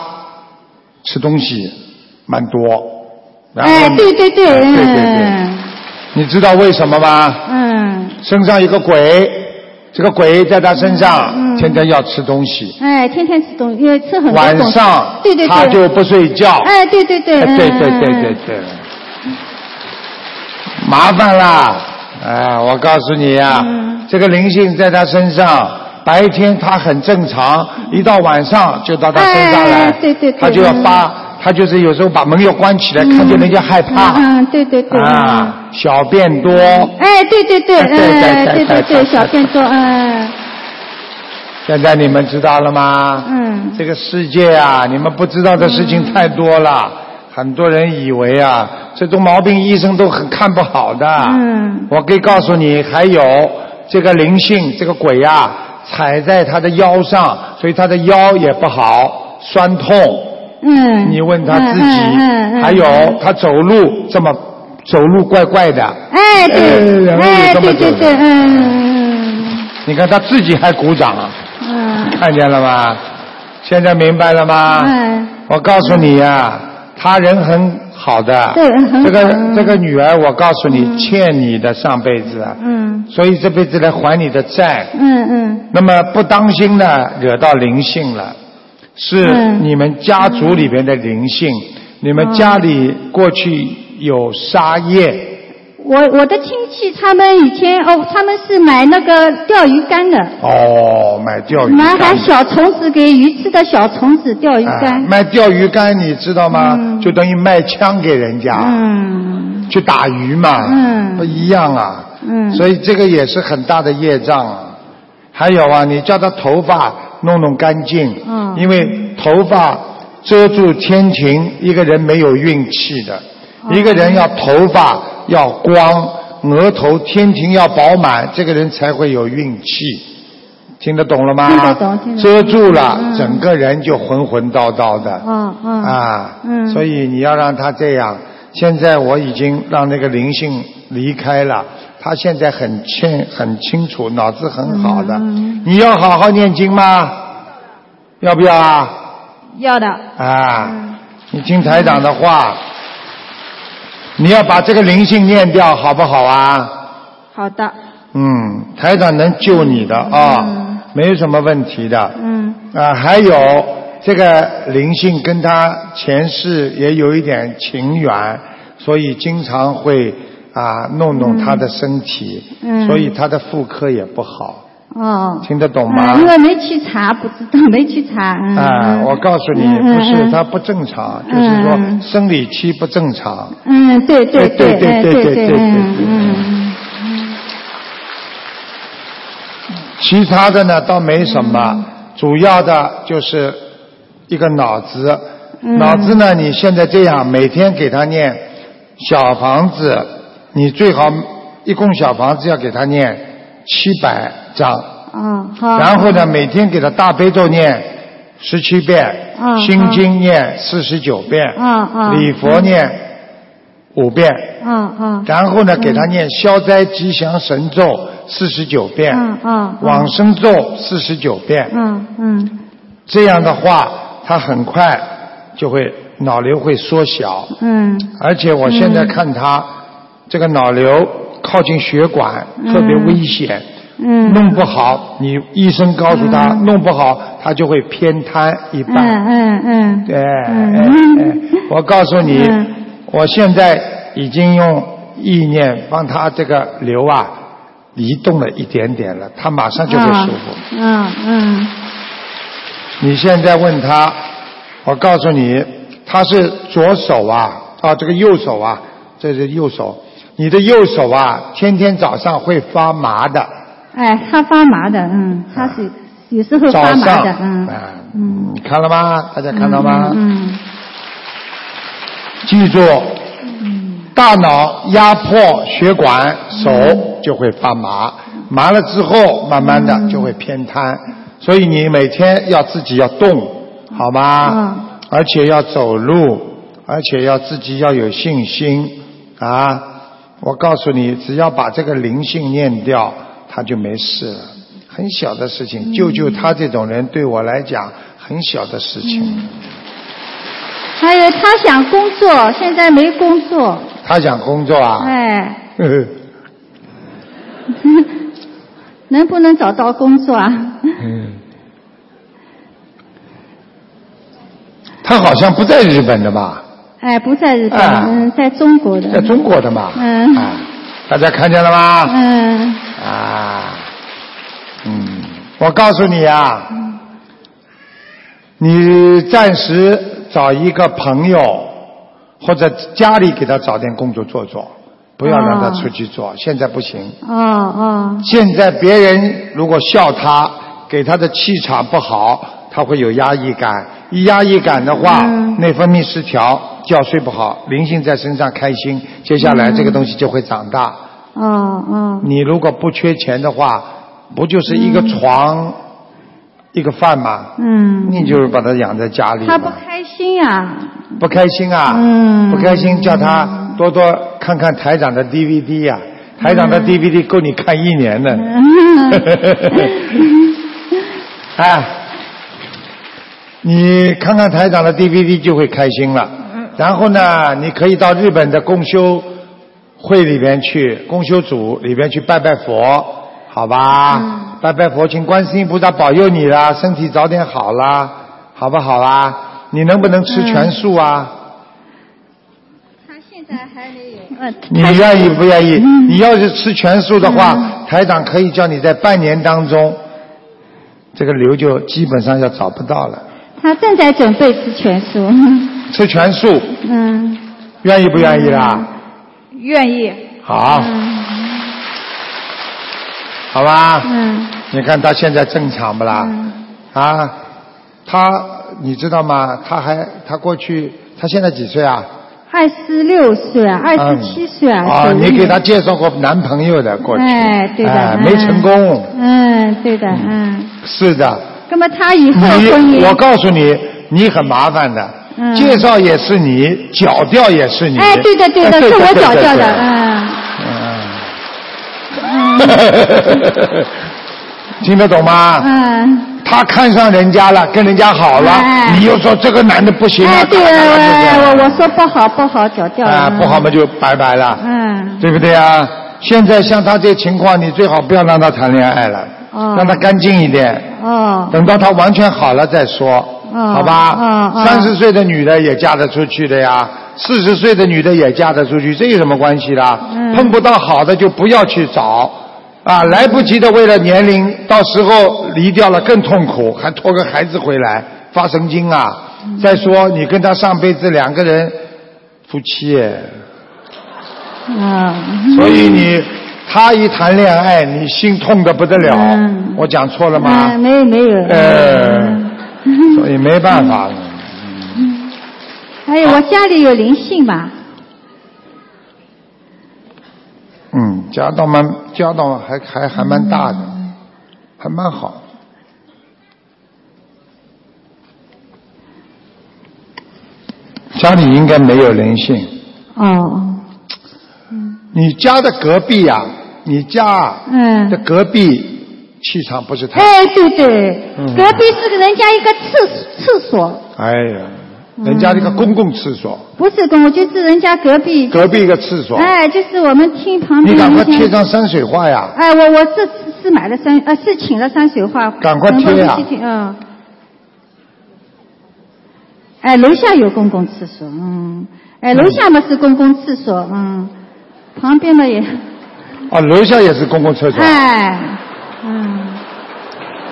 吃东西蛮多，然后哎，对对对，哎对对对。嗯。你知道为什么吗？嗯，身上有个鬼，这个鬼在他身上，嗯天天要吃东西，哎，天天吃东西，因为吃很多晚上对对对，他就不睡觉。哎，对对对，哎对嗯。对对对对，麻烦啦！哎，我告诉你呀、嗯。这个灵性在他身上，白天他很正常，一到晚上就到他身上来，哎对对对他就要发，他就是有时候把门要关起来，看见人家害怕。嗯，对对对，啊，小便多，哎，对对对，对对哎，对对对小便多，嗯现在你们知道了吗？嗯，这个世界啊，你们不知道的事情太多了。很多人以为啊，这种毛病医生都很看不好的。嗯，我可以告诉你，还有这个灵性，这个鬼啊，踩在他的腰上，所以他的腰也不好，酸痛。嗯，你问他自己，嗯嗯嗯还有他走路这么走路怪怪的。哎，对，然后哎，有这么对对对，嗯你看他自己还鼓掌啊。嗯看见了吗？现在明白了吗？嗯，我告诉你呀、他人很好的。对这个嗯这个女儿，我告诉你，欠你的上辈子，嗯。所以这辈子来还你的债。嗯嗯，那么不当心呢，惹到灵性了，是嗯。你们家族里边的灵性，你们家里过去有杀业。我我的亲戚他们以前哦，他们是买那个钓鱼竿的，哦，买钓鱼买竿还小虫子给鱼吃的小虫子钓鱼啊竿，卖钓鱼竿，你知道吗？嗯就等于卖枪给人家。嗯去打鱼嘛，嗯不一样啊。嗯，所以这个也是很大的业障啊。还有啊，你叫他头发弄弄干净，嗯因为头发遮住天庭，一个人没有运气的。哦一个人要头发要光，额头天庭要饱满，这个人才会有运气。听得懂了吗？听得懂听得懂遮住了，嗯整个人就浑浑叨叨的。啊，嗯所以你要让他这样。现在我已经让那个灵性离开了，他现在很清很清楚，脑子很好的。嗯你要好好念经吗？要不要啊？要的。啊，你听台长的话，你要把这个灵性念掉，好不好啊？好的。嗯，台长能救你的啊，没有什么问题的。嗯啊，还有这个灵性跟他前世也有一点情缘，所以经常会啊弄弄他的身体，嗯所以他的妇科也不好，哦。听得懂吗？嗯因为没去查，不知道，没去查。嗯啊，嗯我告诉你，不是嗯他不正常，嗯就是说嗯生理期不正常。嗯，对对对对哎对对对嗯嗯其他的呢倒没什么，嗯主要的就是一个脑子。嗯脑子呢，你现在这样，每天给他念小房子，你最好一共小房子要给他念七百张，嗯好。然后呢，每天给他大悲咒念十七遍，嗯心经念四十九遍，嗯嗯。礼佛念五遍，嗯嗯。然后呢，给他念消灾吉祥神咒四十九遍，嗯嗯。往生咒四十九遍，嗯嗯。这样的话，他很快就会脑瘤会缩小，嗯。而且我现在看他这个脑瘤靠近血管，特别危险。嗯。弄不好，你医生告诉他，弄不好他就会偏瘫一半。嗯嗯嗯。对，哎哎我告诉你，嗯我现在已经用意念帮他这个瘤啊移动了一点点了，他马上就会舒服。嗯嗯你现在问他，我告诉你，他是左手啊，啊，这个右手啊，这是右手，你的右手啊，天天早上会发麻的，哎，他发麻的，嗯，他是有时候发麻上的，嗯啊嗯。你看了吗？大家看到吗？嗯记住，嗯大脑压迫血管，手就会发麻，麻了之后，慢慢的就会偏瘫。所以你每天要自己要动，好吗？而且要走路，而且要自己要有信心啊！我告诉你，只要把这个灵性念掉，他就没事了。很小的事情，救救他这种人，对我来讲很小的事情。还有他想工作，现在没工作，他想工作啊？哎，能不能找到工作啊？嗯，他好像不在日本的吧？哎，不在日本，啊嗯，在中国的。在中国的嘛？嗯啊，大家看见了吗？嗯啊，嗯，我告诉你啊，你暂时找一个朋友或者家里给他找点工作做做，不要让他出去做，现在不行。哦哦现在别人如果笑他，给他的气场不好，他会有压抑感。一压抑感的话，内分泌失调，觉睡不好，灵性在身上开心，接下来这个东西就会长大。嗯嗯，你如果不缺钱的话，不就是一个床、一个饭吗？嗯，你就是把它养在家里他不。开心呀、不开心啊？嗯不开心，叫他多多看看台长的 DVD 呀、台长嗯的 DVD 够你看一年的。哎，你看看台长的 DVD 就会开心了。然后呢，你可以到日本的公修会里边去，公修组里边去拜拜佛，好吧？拜拜佛，请观世音菩萨保佑你啦，身体早点好啦，好不好啦？你能不能吃全素啊？他现在还没有。呃，你愿意不愿意？你要是吃全素的话，台长可以叫你在半年当中，这个瘤就基本上要找不到了。他正在准备吃全素。吃全素，嗯，愿意不愿意啦？愿意。好，好吧？嗯。你看他现在正常不啦？啊，他你知道吗？他还他过去，他现在几岁啊？二十六岁啊，二十七岁啊。啊，属你给牛他介绍过男朋友的过去，哎，对的，没成功，嗯，对的，嗯。是的。那么他以后婚你，姻，我告诉你，你很麻烦的。嗯介绍也是你，脚掉也是你。哎，对的，对的，哎是我对找掉的，对嗯。嗯 听得懂吗？嗯。他看上人家了，跟人家好了，哎你又说这个男的不行啊，哎，对咔咔咔就这样我我我说不好不好，脚掉了。啊，不好嘛就拜拜了，嗯。对不对啊？现在像他这情况，你最好不要让他谈恋爱了，哦。让他干净一点，哦。等到他完全好了再说，哦好吧？三十岁的女的也嫁得出去的呀，四十岁的女的也嫁得出去，这有什么关系啦？嗯碰不到好的就不要去找。啊，来不及的，为了年龄，到时候离掉了更痛苦，还拖个孩子回来，发神经啊！嗯再说，你跟他上辈子两个人夫妻。所以你他一谈恋爱，你心痛的不得了。嗯我讲错了吗？嗯，没有没有。呃，所以没办法了。还有我家里有灵性吧？嗯，家道蛮家道还还还蛮大的，还蛮好。家里应该没有灵性。哦。你家的隔壁呀、你家嗯。的隔壁气场不是太……哎，对对，嗯。隔壁是个人家一个厕厕所，哎呀，人家那个公共厕所，不是公，就是人家隔壁。隔壁一个厕所，哎，就是我们厅旁边你赶快贴张山水画呀！哎，我我这次是买了山，呃，是请了山水画。赶快贴啊。能不能去嗯。哎，楼下有公共厕所，嗯，哎，楼下嘛是公共厕所，嗯，旁边嘛也，哦，楼下也是公共厕所，哎，嗯，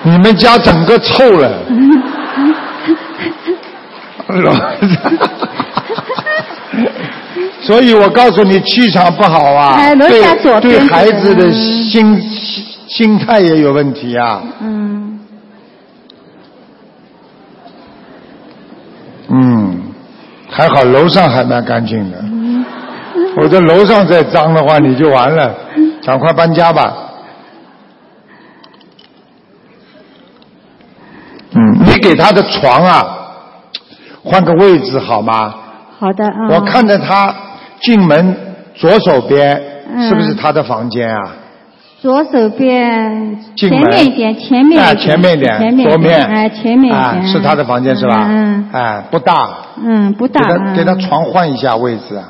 你们家整个臭了。楼 所以我告诉你，气场不好啊，哎楼下对对孩子的嗯心心心态也有问题啊。嗯，嗯，还好楼上还蛮干净的，嗯。我这楼上再脏的话你就完了，赶快搬家吧。嗯，你给他的床啊，换个位置好吗？好的，啊。我看着他进门左手边，嗯是不是他的房间啊？左手边进门前面一点，前面哎，一点，前面一点，前面左面，哎，前面一哎点，是他的房间是吧？嗯哎，不大，嗯，不大，给他给他嗯床换一下位置，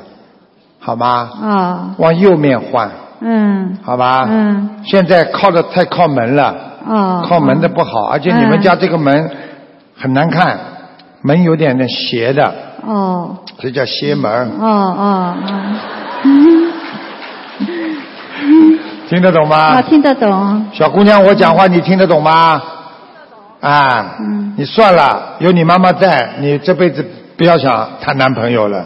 好吗？啊，往右面换，嗯，好吧？嗯，现在靠的太靠门了，哦，靠门的不好，而且你们家这个门很难看，门有点点斜的，哦，这叫斜门，哦哦哦，听得懂吗？我听得懂，小姑娘，我讲话你听得懂吗？啊，嗯。你算了，有你妈妈在，你这辈子不要想谈男朋友了，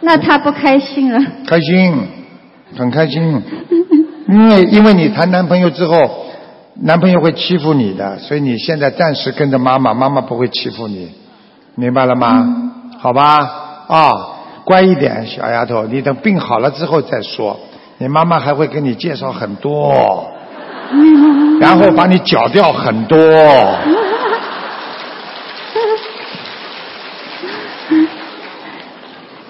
那他不开心了，开心，很开心，因为因为你谈男朋友之后，男朋友会欺负你的，所以你现在暂时跟着妈妈，妈妈不会欺负你，明白了吗？嗯好吧，啊，乖一点，小丫头，你等病好了之后再说，你妈妈还会给你介绍很多。然后把你搅掉很多。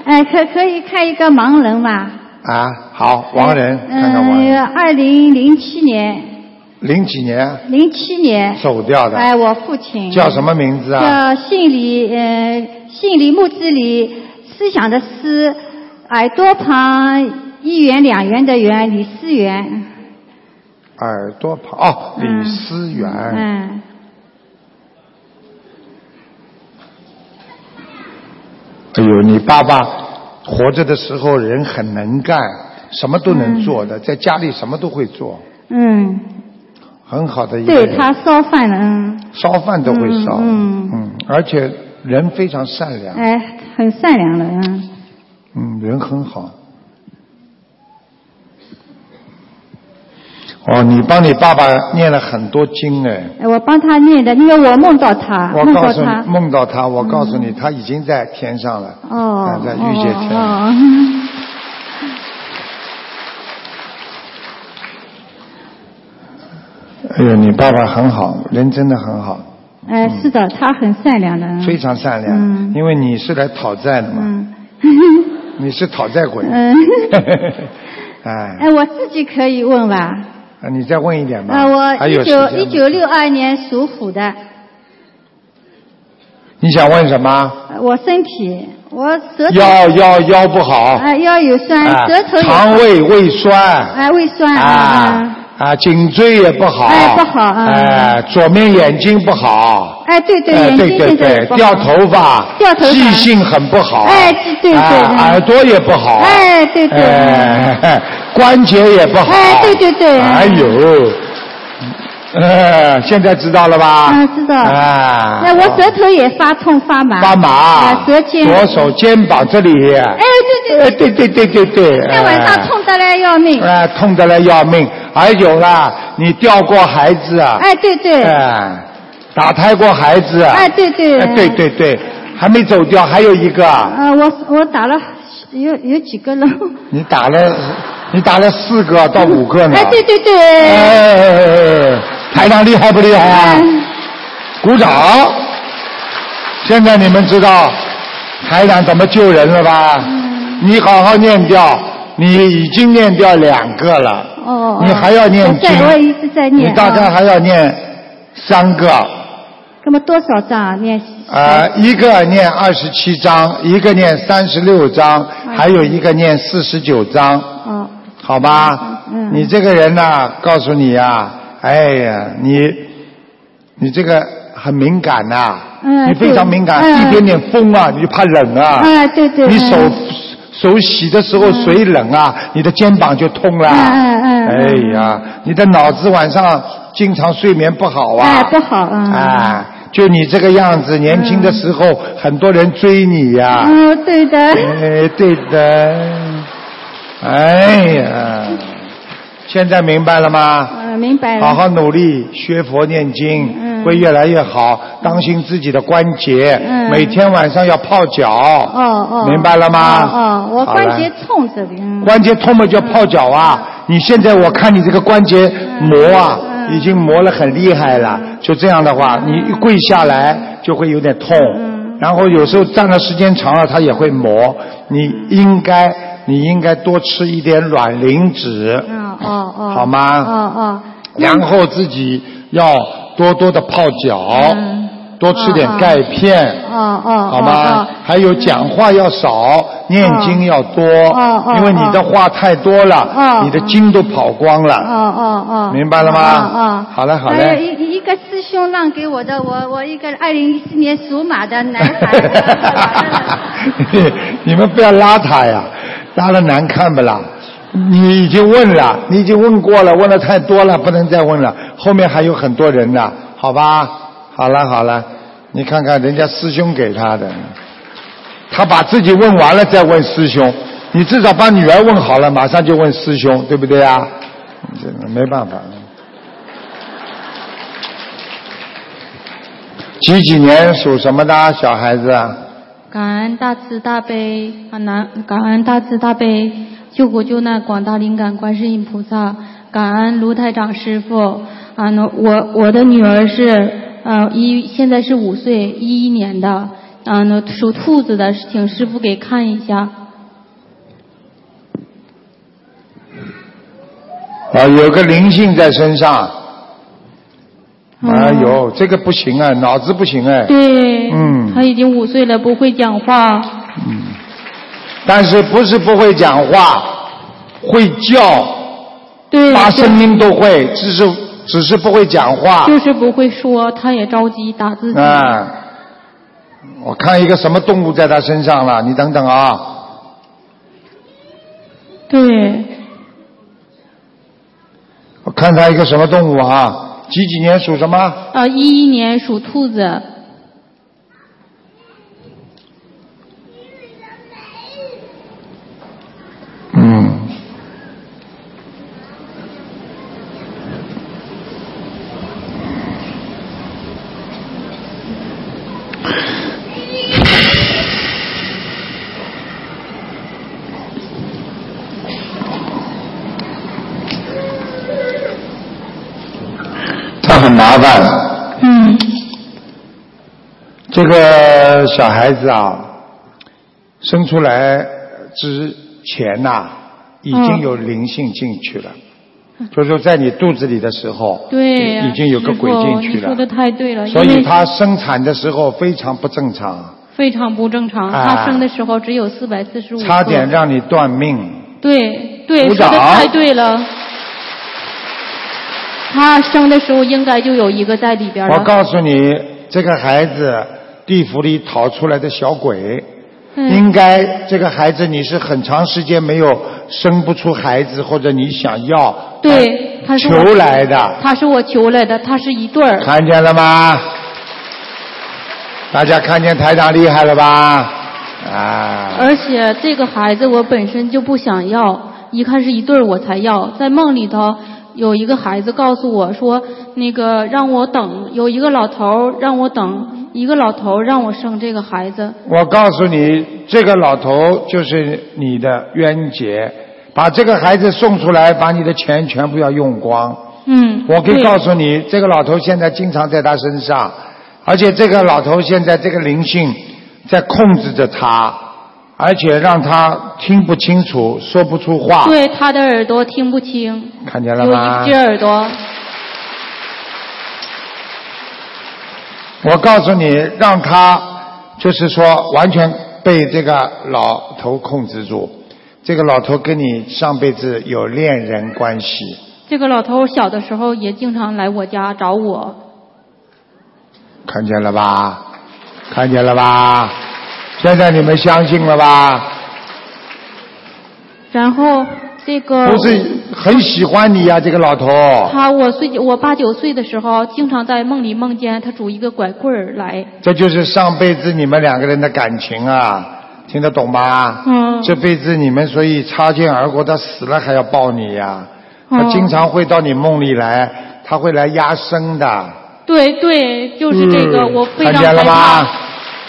哎，可可以看一个盲人吗？啊，好，盲人，看看盲人，嗯，二零零七年，零几年零七年走掉的，哎，我父亲叫什么名字啊？叫姓李，呃，姓李木之李，思想的思，耳朵旁一元两元的元，李思源。耳朵旁哦，李思源。嗯，哎呦，你爸爸活着的时候人很能干，什么都能做的，在家里什么都会做，嗯，很好的一个人。对他烧饭了，嗯，烧饭都会烧，嗯。嗯，而且人非常善良，哎，很善良的，嗯，嗯，人很好。哦，你帮你爸爸念了很多经哎。哎我帮他念的，因为我梦到他，我告诉他你，。梦到他，我告诉你，他已经在天上了，哦，啊在御界天。哦 哎呦，你爸爸很好，人真的很好，哎，是的，他很善良的。非常善良。嗯因为你是来讨债的嘛，嗯 你是讨债鬼。嗯，哎，哎，我自己可以问吧？啊你再问一点吧。啊，我一九一九六二年属虎的，你想问什么？我身体我舌头腰腰腰不好，啊腰有酸，啊舌头有肠胃胃酸，哎胃酸啊啊啊，颈椎也不好，哎不好啊哎，左面眼睛不好，哎对对哎眼睛对对对，掉头发，掉头发记性很不好，哎对对耳朵也不好，哎对对哎，关节也不好，哎对对对。哎呦，呃，现在知道了吧？啊知道。啊，那我舌头也发痛发麻，发麻。啊，舌尖，左手肩膀这里，哎对对哎对对对对对，那晚上痛得来要命，哎，痛得来要命。还有啦，你掉过孩子啊？哎对对，哎，打胎过孩子啊？哎对对。哎对对对，还没走掉，还有一个啊，呃我我打了有有几个了，你打了，你打了四个到五个呢。哎对对对，哎台长厉害不厉害啊？哎鼓掌！现在你们知道台长怎么救人了吧？嗯你好好念掉，你已经念掉两个了，哦哦，你还要念我在经我一直在念，你大概哦还要念三个。那么多少章啊？念呃，一个念二十七章，一个念三十六章，还有一个念四十九章，哦，好吧？嗯你这个人呐、告诉你呀、哎呀，你你这个很敏感呐、嗯你非常敏感，一点点风啊，你就怕冷啊。哎对对，你手嗯手洗的时候水冷啊，你的肩膀就痛了。嗯嗯嗯哎呀，你的脑子晚上经常睡眠不好啊。哎不好啊哎，就你这个样子，年轻的时候很多人追你呀。嗯对的，哎，对的。哎呀，现在明白了吗？嗯明白了，好好努力学佛念经，嗯会越来越好。当心自己的关节，嗯每天晚上要泡脚。哦哦，明白了吗哦哦，我关节痛这里，嗯关节痛嘛就要泡脚啊！你现在我看你这个关节磨啊，嗯已经磨了很厉害了。就这样的话，你一跪下来就会有点痛，嗯然后有时候站的时间长了，它也会磨。你应该，你应该多吃一点卵磷脂，嗯哦哦，好吗？哦哦，然后自己要多多的泡脚，嗯。多吃点钙片。哦哦，好吗？哦还有讲话要少，念经要多，哦哦因为你的话太多了，哦你的经都跑光了，哦哦哦，明白了吗？哦哦，好嘞，好还有嘞。一一个师兄让给我的，我我一个二零一四年属马的男孩，你们不要拉他呀，拉了难看不啦？你已经问了，你已经问过了，问的太多了，不能再问了。后面还有很多人呢，好吧？好了好了，你看看人家师兄给他的，他把自己问完了再问师兄，你至少把女儿问好了，马上就问师兄，对不对啊？这没办法。几几年属什么的小孩子啊？感恩大慈大悲啊南，感恩大慈大悲救苦救难广大灵感观世音菩萨，感恩卢台长师傅啊，那我我的女儿是呃一现在是五岁，一一年的，啊那属兔子的，请师傅给看一下。啊，有个灵性在身上。哎呦，这个不行啊，脑子不行哎。对，嗯他已经五岁了，不会讲话。嗯但是不是不会讲话，会叫，对，发声音都会，只是只是不会讲话。就是不会说，他也着急打自己。啊，我看一个什么动物在他身上了，你等等啊，对，我看他一个什么动物啊？几几年属什么？啊，一一年属兔子。嗯，麻烦。嗯。这个小孩子啊，生出来之前呐、已经有灵性进去了。就是说，在你肚子里的时候，对呀、已经有个鬼进去了说的太对了，所以他生产的时候非常不正常，非常不正常。啊他生的时候只有四百四十五。差点让你断命。对对，说的太对了。他生的时候应该就有一个在里边了。我告诉你，这个孩子地府里逃出来的小鬼，嗯应该这个孩子你是很长时间没有生不出孩子，或者你想要对，他是我求来的，他是我求来的，他是一对儿。看见了吗？大家看见台长厉害了吧？啊，而且这个孩子我本身就不想要，一看是一对儿我才要。在梦里头有一个孩子告诉我说，那个让我等，有一个老头让我等，一个老头让我生这个孩子。我告诉你，这个老头就是你的冤结，把这个孩子送出来，把你的钱全部要用光。嗯，我可以告诉你，这个老头现在经常在他身上，而且这个老头现在这个灵性在控制着他，而且让他听不清楚，说不出话。对他的耳朵听不清，看见了有吗一只？耳朵。我告诉你，让他就是说完全被这个老头控制住。这个老头跟你上辈子有恋人关系，这个老头小的时候也经常来我家找我，看见了吧？看见了吧？现在你们相信了吧？然后这个不是很喜欢你呀、这个老头。他我岁我八九岁的时候，经常在梦里梦见他拄一个拐棍儿来，这就是上辈子你们两个人的感情啊，听得懂吧？嗯这辈子你们所以擦肩而过，他死了还要抱你呀、他嗯经常会到你梦里来，他会来压生的。对对，就是这个，嗯我非常看见了害怕。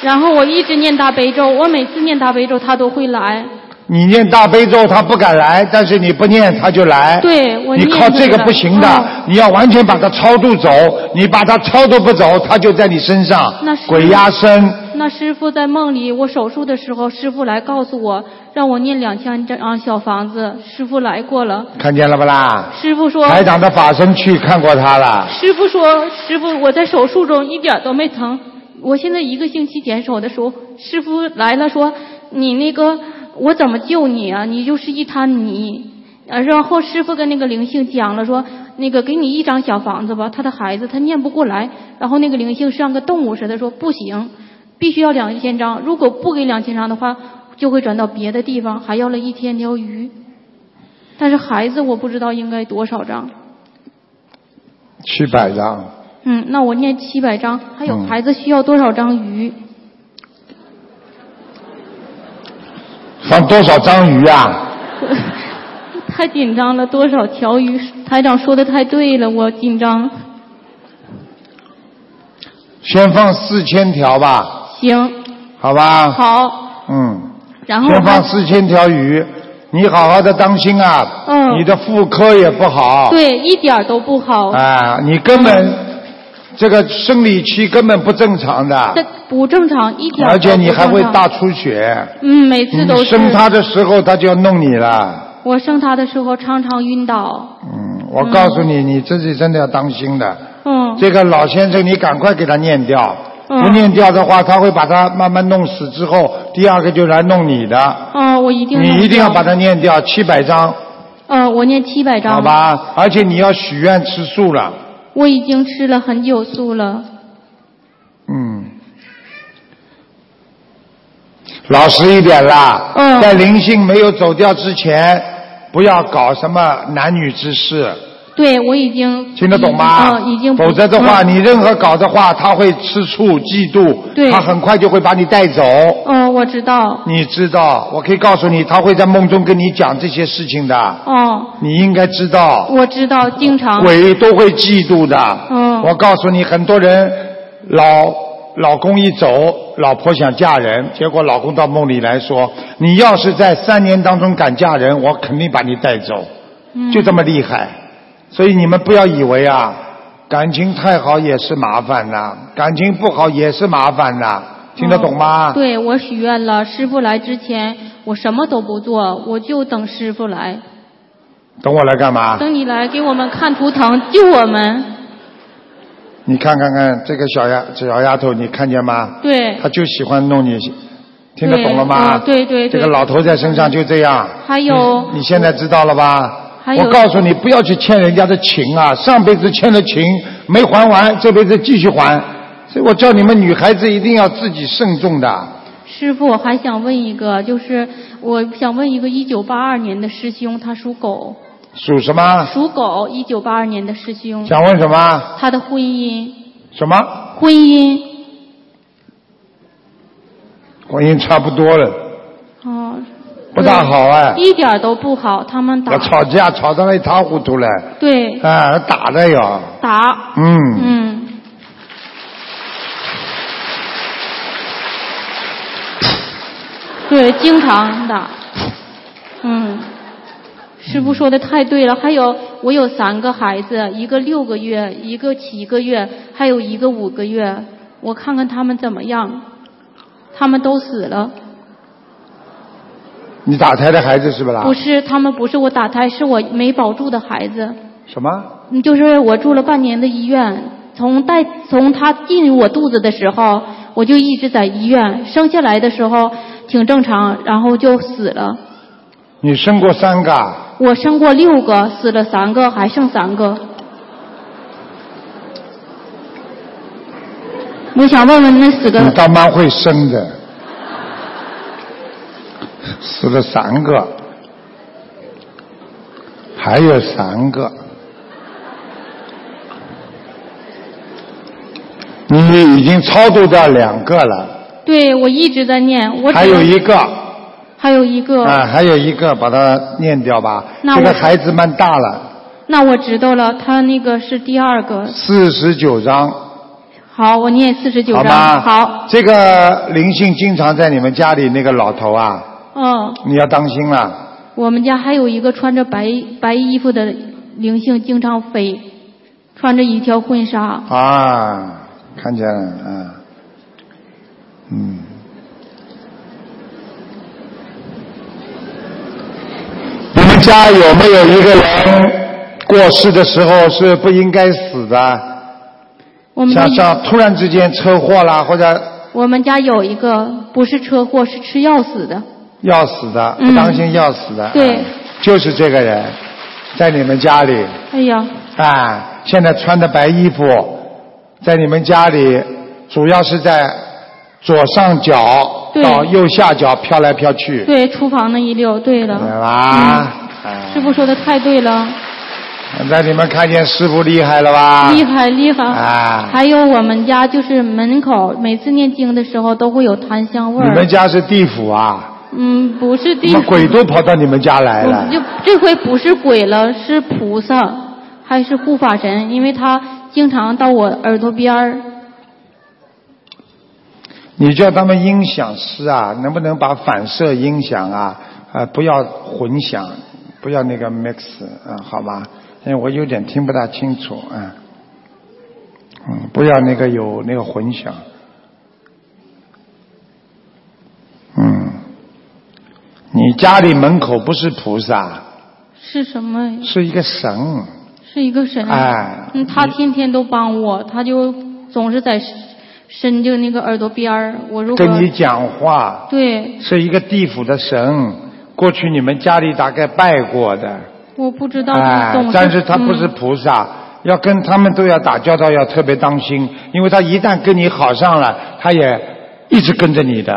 然后我一直念大悲咒，我每次念大悲咒他都会来。你念大悲咒，他不敢来，但是你不念，他就来。对我你靠这个不行的，嗯你要完全把他超度走。你把他超度不走，他就在你身上鬼压身。那师傅在梦里，我手术的时候，师傅来告诉我，让我念两千张小房子。师傅来过了，看见了不啦？师傅说，台长的法身去看过他了。师傅说，师傅我在手术中一点都没疼。我现在一个星期减手的时候，师傅来了说，你那个我怎么救你啊？你就是一滩泥。呃然后师傅跟那个灵性讲了说，那个给你一张小房子吧，他的孩子他念不过来。然后那个灵性像个动物似的说不行，必须要两千张，如果不给两千张的话，就会转到别的地方，还要了一千条鱼。但是孩子我不知道应该多少张。七百张，嗯，那我念七百张，还有嗯孩子需要多少张鱼？放多少章鱼啊？太紧张了，多少条鱼？台长说的太对了，我紧张。先放四千条吧，行，好吧？好，嗯，然后先放还四千条鱼，你好好的当心啊！嗯你的妇科也不好。对，一点都不好。啊，你根本这个生理期根本不正常的，这不正常，一点而且你还会大出血。嗯，每次都是。生他的时候他就要弄你了。我生他的时候常常晕倒。嗯，我告诉你，你自己真的要当心的。嗯。这个老先生，你赶快给他念掉。嗯不念掉的话，他会把他慢慢弄死之后，第二个就来弄你的。哦，我一定。你一定要把它念掉，七百张，嗯，我念七百张。好。吧？而且你要许愿吃素了。我已经吃了很久素了。嗯，老实一点啦。嗯在灵性没有走掉之前，不要搞什么男女之事，对，我已经。听得懂吗？嗯，已经。否则的话，嗯你任何搞的话，他会吃醋、嫉妒，对他很快就会把你带走。哦，我知道。你知道，我可以告诉你，他会在梦中跟你讲这些事情的，哦，你应该知道。我知道，经常。鬼都会嫉妒的。嗯我告诉你，很多人老老公一走，老婆想嫁人，结果老公到梦里来说：“你要是在三年当中敢嫁人，我肯定把你带走。”嗯就这么厉害。所以你们不要以为啊，感情太好也是麻烦呐，感情不好也是麻烦呐，听得懂吗？对，我许愿了，师傅来之前我什么都不做，我就等师傅来。等我来干嘛？等你来给我们看图腾，救我们。你看看看这个小丫小丫头，你看见吗？对。她就喜欢弄你，听得懂了吗？啊对对对。这个老头在身上就这样。还有。你现在知道了吧？我告诉你，不要去欠人家的情啊！上辈子欠的情没还完，这辈子继续还。所以我叫你们女孩子一定要自己慎重的。师傅，我还想问一个，就是我想问一个一九八二年的师兄，他属狗。属什么？属狗，一九八二年的师兄。想问什么？他的婚姻。什么？婚姻。婚姻差不多了，哦。不大好哎。一点都不好，他们打。吵架吵得一塌糊涂了，对。啊，打的呀。打。嗯。嗯。对，经常打。嗯。师傅说的太对了，还有我有三个孩子，一个六个月，一个七个月，还有一个五个月，我看看他们怎么样，他们都死了。你打胎的孩子是不啦？不是，他们不是我打胎，是我没保住的孩子。什么？你就是我住了半年的医院，从带从他进入我肚子的时候，我就一直在医院，生下来的时候挺正常，然后就死了。你生过三个啊？我生过六个，死了三个，还剩三个。我想问问那四个你倒蛮会生的，死了三个，还有三个。你已经超度掉两个了，对我一直在念，我还有一个还有一个，啊，还有一个，把它念掉吧。那我这个孩子蛮大了，那我知道了，他那个是第二个。四十九章，好，我念四十九章。好吗？好，这个灵性经常在你们家里那个老头啊，嗯，你要当心了。我们家还有一个穿着白白衣服的灵性，经常飞，穿着一条婚纱。啊，看见了，啊，嗯。你们家有没有一个人过世的时候是不应该死的？我们像像突然之间车祸啦，或者我们家有一个不是车祸，是吃药死的。要死的，嗯不当心要死的。对，就是这个人，在你们家里哎呀，啊，现在穿的白衣服，在你们家里，主要是在左上角到右下角飘来飘去，对，厨房那一溜，对了。对吧？师傅说的太对了，现在你们看见师傅厉害了吧？厉害厉害。啊！还有我们家就是门口，每次念经的时候都会有檀香味儿。你们家是地府啊？嗯，不是地府。怎么鬼都跑到你们家来了？就这回不是鬼了，是菩萨，还是护法神？因为他经常到我耳朵边儿。你叫他们音响师啊，能不能把反射音响啊，呃，不要混响，不要那个 mix 啊，好吧？因为我有点听不大清楚啊。嗯，不要那个有那个混响。你家里门口不是菩萨，是什么？是一个神。是一个神。哎嗯，他天天都帮我，他就总是在伸就那个耳朵边儿。我如果跟你讲话，对，是一个地府的神，过去你们家里大概拜过的。我不知道哎总是。但是他不是嗯菩萨，要跟他们都要打交道，要特别当心，因为他一旦跟你好上了，他也一直跟着你的，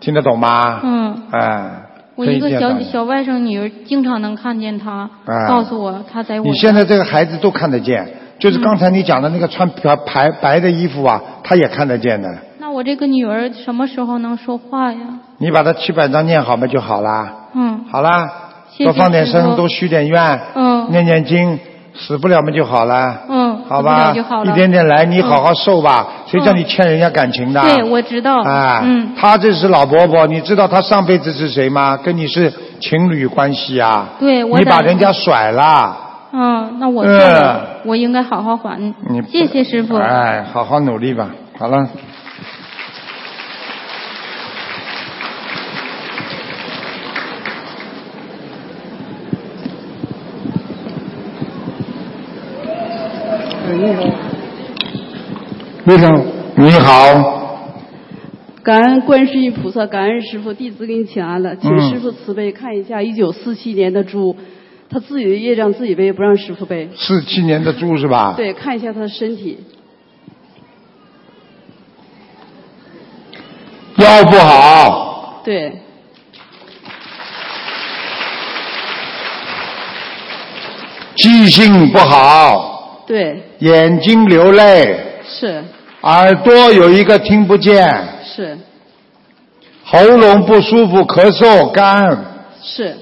听得懂吗？嗯，哎，我一个小小外甥女儿经常能看见他，哎告诉我他在我。你现在这个孩子都看得见，就是刚才你讲的那个穿白白白的衣服啊，他也看得见的。那我这个女儿什么时候能说话呀？你把她七百张念好嘛就好啦。嗯，好啦，谢谢多放点声，多许点愿，嗯念念经，死不了嘛就好了。嗯，好吧就好，了。一点点来，你好好受吧。谁叫嗯你欠人家感情的？对，我知道。啊，嗯，他这是老伯伯，你知道他上辈子是谁吗？跟你是情侣关系啊。对，我你把人家甩了，嗯，那我错嗯了，我应该好好还你。谢谢师傅。哎，好好努力吧。好了。医生，你好，感恩观世音菩萨，感恩师傅，弟子给你请安了，请嗯师傅慈悲看一下一九四七年的猪，他自己的业障自己背，不让师傅背。四七年的猪是吧？。对，看一下他的身体，腰不好，对，记性不好，对，眼睛流泪，是。耳朵有一个听不见，是。喉咙不舒服，咳嗽干，是，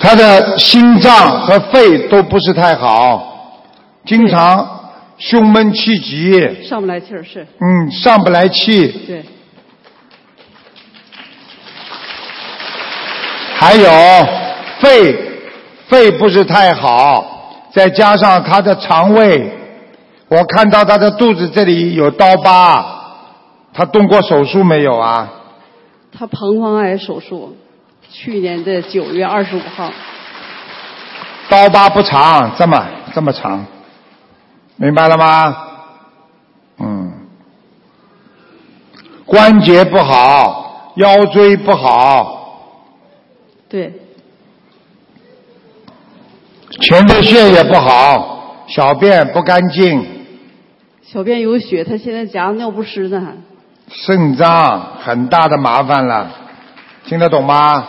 他的心脏和肺都不是太好，经常胸闷气急，上不来气儿，是，嗯，上不来气，对，还有肺肺不是太好，再加上他的肠胃，我看到他的肚子这里有刀疤，他动过手术没有啊？他膀胱癌手术，去年的九月二十五号，刀疤不长，这么这么长，明白了吗？嗯，关节不好，腰椎不好，对，前列腺也不好，小便不干净，小便有血，他现在夹着尿不湿呢，还肾脏很大的麻烦了，听得懂吗？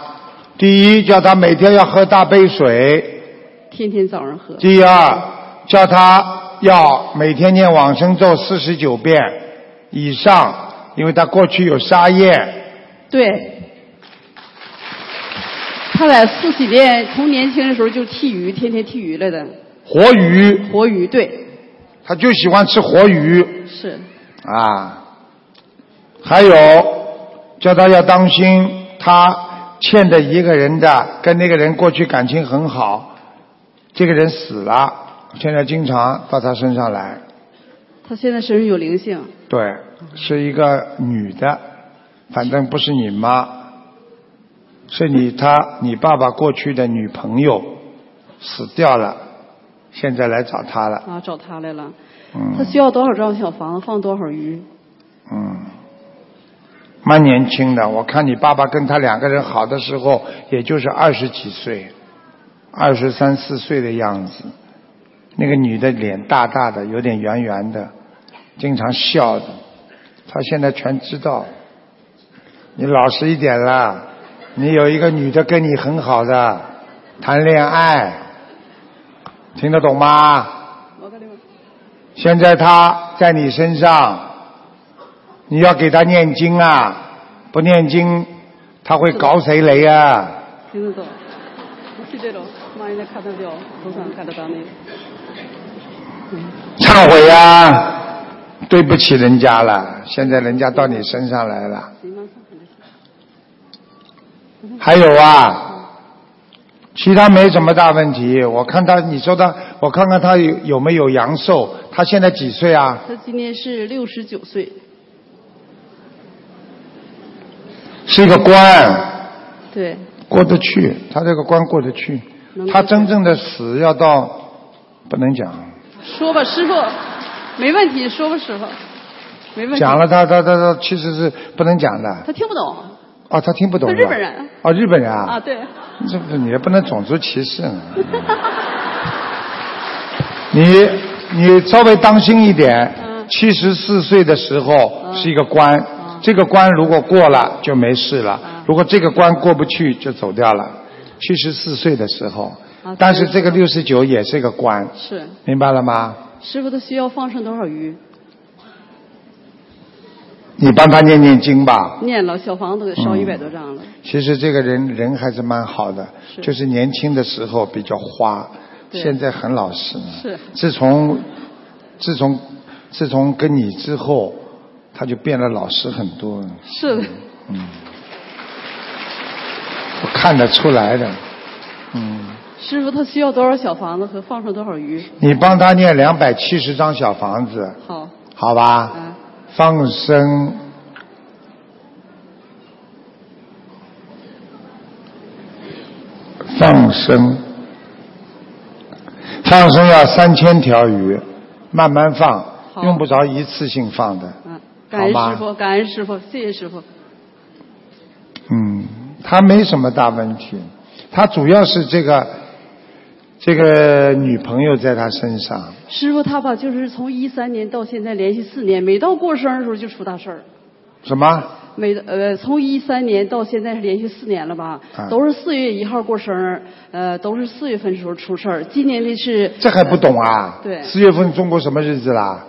第一，叫他每天要喝大杯水；天天早上喝，第二，叫他要每天念往生咒四十九遍以上，因为他过去有沙业。对，他在四喜店从年轻的时候就剃鱼，天天剃鱼来的。活鱼，活鱼对，他就喜欢吃活鱼是啊。还有，叫他要当心，他欠的一个人的，跟那个人过去感情很好，这个人死了，现在经常到他身上来。他现在身上有灵性，对，是一个女的，反正不是你妈，是你他你爸爸过去的女朋友死掉了，现在来找他了。啊，找他来了。嗯他需要多少张小房子，放多少鱼？嗯，蛮年轻的。我看你爸爸跟他两个人好的时候，也就是二十几岁，二十三四岁的样子。那个女的脸大大的，有点圆圆的，经常笑的。他现在全知道。你老实一点啦，你有一个女的跟你很好的，谈恋爱，听得懂吗？现在她在你身上，你要给她念经啊，不念经，她会搞谁雷啊？听得懂？记得了，妈现在看得上看得到那个。忏悔呀、对不起人家了，现在人家到你身上来了。还有啊，其他没什么大问题。我看他，你说他，我看看他有有没有阳寿？他现在几岁啊？他今年是六十九岁，是一个官，对，过得去。他这个关过得去。他真正的死要到，不能讲。说吧，师傅，没问题，说吧，师傅，没问题。讲了他他他他其实是不能讲的。他听不懂，哦，他听不懂。日本人哦，日本人啊。啊，对，这不你也不能种族歧视呢。你你稍微当心一点。七十四岁的时候是一个关，这个关如果过了就没事了，如果这个关过不去就走掉了。七十四岁的时候，但是这个六十九也是一个关，是明白了吗？师傅，他需要放生多少鱼？你帮他念念经吧。念了，小房子给烧嗯一百多张了。其实这个人人还是蛮好的，就是年轻的时候比较花，现在很老实。是自从自从自从跟你之后，他就变得老实很多。是的，嗯。看得出来的。嗯，师傅他需要多少小房子和放上多少鱼？你帮他念两百七十张小房子，好，好吧？放生。放生，放生要三千条鱼，慢慢放，用不着一次性放的。嗯感恩师傅，感恩师傅，谢谢师傅。嗯，他没什么大问题，他主要是这个这个女朋友在他身上。师傅他吧，就是从一三年到现在连续四年，每到过生日的时候就出大事儿。什么？每呃，从一三年到现在是连续四年了吧？啊都是四月一号过生日，呃，都是四月份时候出事儿。今年的是这还不懂啊？对四月份中国什么日子啦？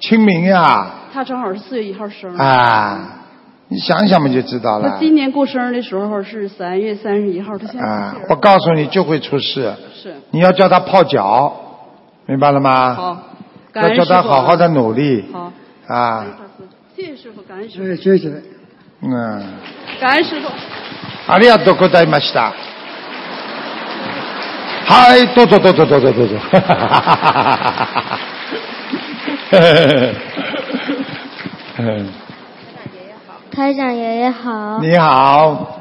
清明呀！他正好是四月一号生日。啊，你想想嘛就知道他了。今年过生日的时候是三月三十一号，他现在啊，我告诉你就会出事。是你要叫他泡脚，明白了吗？好，感要叫恩师傅他好好的努力。好，啊，谢谢师傅，感恩师傅，谢谢。嗯。感恩师傅。ありがとうございました。はい、どうぞどうぞどうぞどうぞ。 台长爷爷好，你好，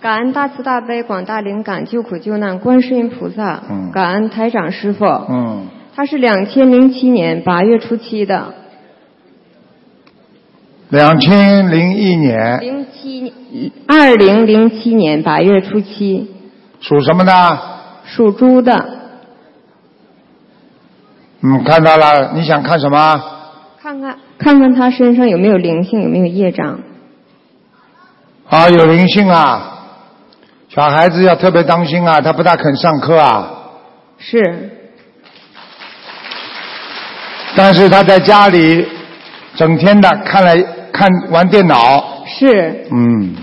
感恩大慈大悲广大灵感救苦救难观世音菩萨，嗯感恩台长师傅。嗯，他是两千零七年八月初七的，两千零一年零七二零零七年八月初七，属什么的？属猪的。嗯，看到了，你想看什么？看看看看他身上有没有灵性，有没有业障？啊，有灵性啊，小孩子要特别当心啊，他不大肯上课啊，是。但是他在家里整天的看来看玩电脑，是。嗯，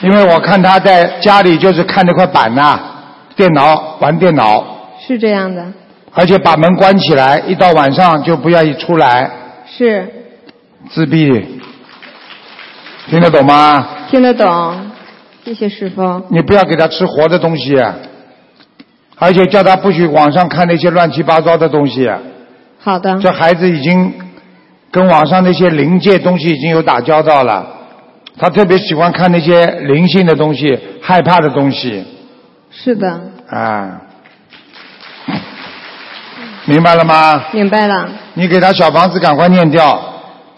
因为我看他在家里就是看那块板呐、电脑玩电脑，是这样的，而且把门关起来，一到晚上就不愿意出来，是。自闭，听得懂吗？听得懂，谢谢师傅。你不要给他吃活的东西，而且叫他不许网上看那些乱七八糟的东西。好的，这孩子已经跟网上那些灵界东西已经有打交道了，他特别喜欢看那些灵性的东西、害怕的东西是的，啊。明白了吗？明白了。你给他小房子赶快念掉。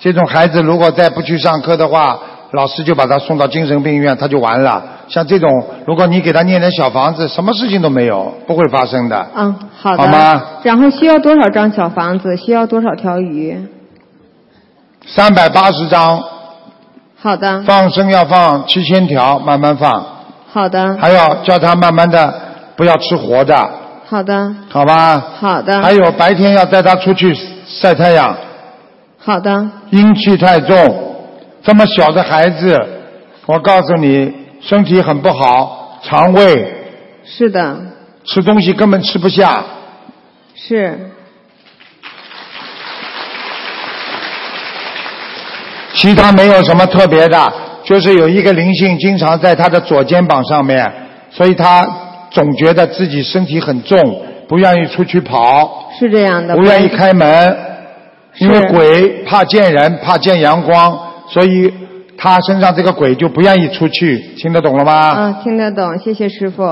这种孩子如果再不去上课的话，老师就把他送到精神病院，他就完了。像这种，如果你给他念点小房子，什么事情都没有，不会发生的。嗯，好的。好吗？然后需要多少张小房子？需要多少条鱼？三百八十张，好的，放生要放七千条，慢慢放，好的，还要叫他慢慢的不要吃活的，好的，好吧？好的，还有白天要带他出去晒太阳，好的，阴气太重，这么小的孩子，我告诉你，身体很不好，肠胃是的，吃东西根本吃不下，是。其他没有什么特别的，就是有一个灵性经常在他的左肩膀上面，所以他总觉得自己身体很重，不愿意出去跑，是这样的，不愿意开门，因为鬼怕见人，怕见阳光，所以他身上这个鬼就不愿意出去，听得懂了吗？嗯，听得懂，谢谢师傅。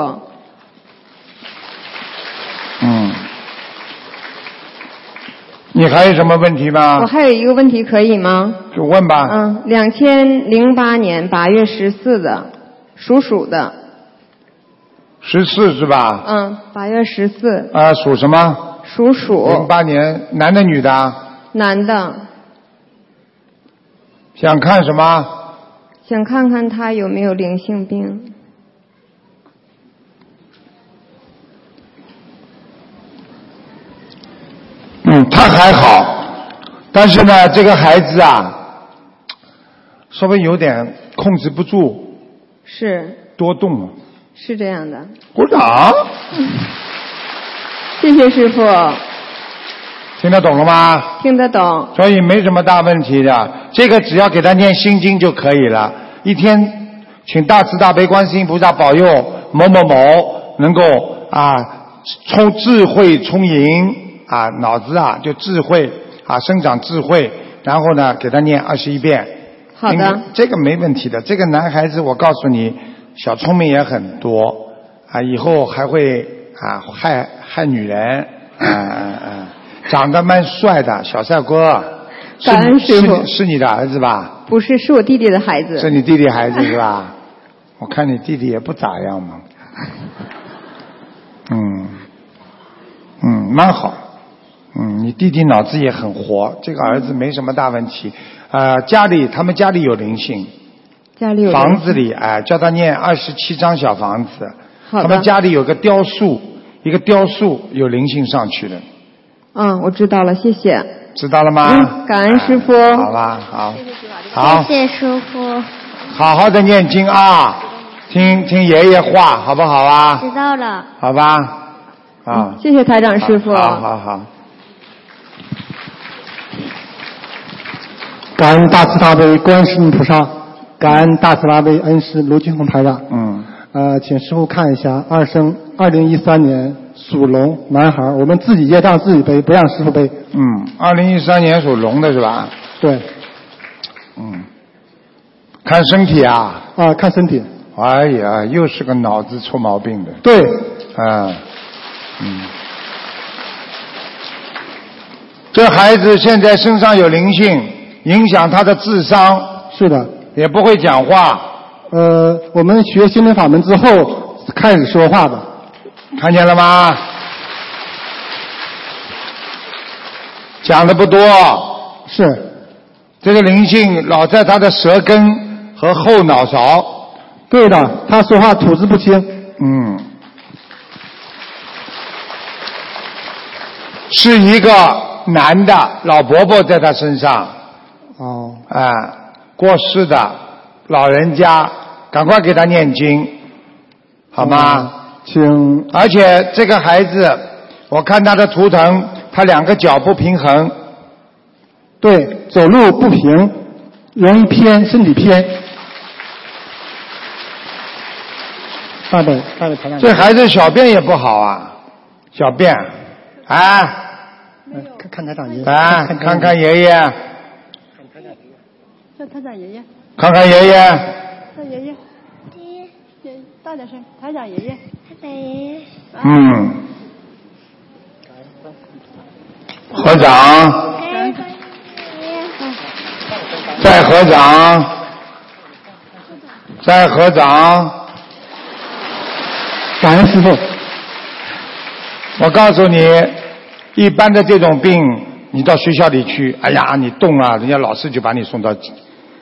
嗯。你还有什么问题吗我？还有一个问题，可以吗？就问吧。嗯，两千零八年八月十四的，属鼠的，十四是吧？嗯，八月十四，啊，属什么？属鼠，零八年，男的女的啊？男的，想看什么？想看看他有没有灵性病。嗯，他还好，但是呢，这个孩子啊，稍微有点控制不住，是。多动了。是这样的，鼓掌，谢谢师傅，听得懂了吗？听得懂。所以没什么大问题的，这个只要给他念心经就可以了，一天请大慈大悲观世音菩萨保佑某某某能够啊充智慧充盈啊脑子啊就智慧啊生长智慧，然后呢给他念二十一遍。好的这个没问题的。这个男孩子我告诉你，小聪明也很多啊，以后还会啊害害女人啊啊啊，长得蛮帅的小帅哥。是感恩师父是你是你的儿子吧？不是，是我弟弟的孩子。是你弟弟孩子是吧？我看你弟弟也不咋样嘛。嗯，嗯，蛮好。嗯，你弟弟脑子也很活，这个儿子没什么大问题。呃，家里他们家里有灵性，家里有房子里哎、叫他念二十七张小房子。他们家里有个雕塑，一个雕塑有灵性上去的，嗯，我知道了，谢谢。知道了吗？嗯，感恩师傅。好吧，好，好，谢谢师傅，好好的念经啊，听听爷爷话，好不好啊？知道了。好吧，啊，谢谢台长师傅。好好好，感恩大慈大悲观世音菩萨，感恩大慈大悲恩师卢金红台长。嗯。呃，请师傅看一下，二生二零一三年属龙男孩，我们自己业障自己背，不让师傅背。嗯，二零一三年属龙的是吧？对。嗯，看身体啊。啊，看身体。哎呀，又是个脑子出毛病的。对。啊，嗯。这孩子现在身上有灵性，影响他的智商。是的。也不会讲话。呃，我们学心灵法门之后开始说话的。看见了吗？讲的不多。是。这个灵性老在他的舌根和后脑勺。对的，他说话吐字不清。嗯。是一个男的老伯伯在他身上。哦。啊，过世的老人家，赶快给他念经，好吗？请。而且这个孩子，我看他的图腾，他两个脚不平衡。对，走路不平，容易偏，身体偏。这孩子小便也不好啊，小便，啊，看看台长爷爷。啊，看看爷爷，看台长爷爷，看看爷爷，看爷爷，爷爷大点声，台长爷爷，台长爷爷，嗯，合掌，再合掌，再合掌。感恩师傅。我告诉你，一般的这种病，你到学校里去，哎呀，你动啊，人家老师就把你送到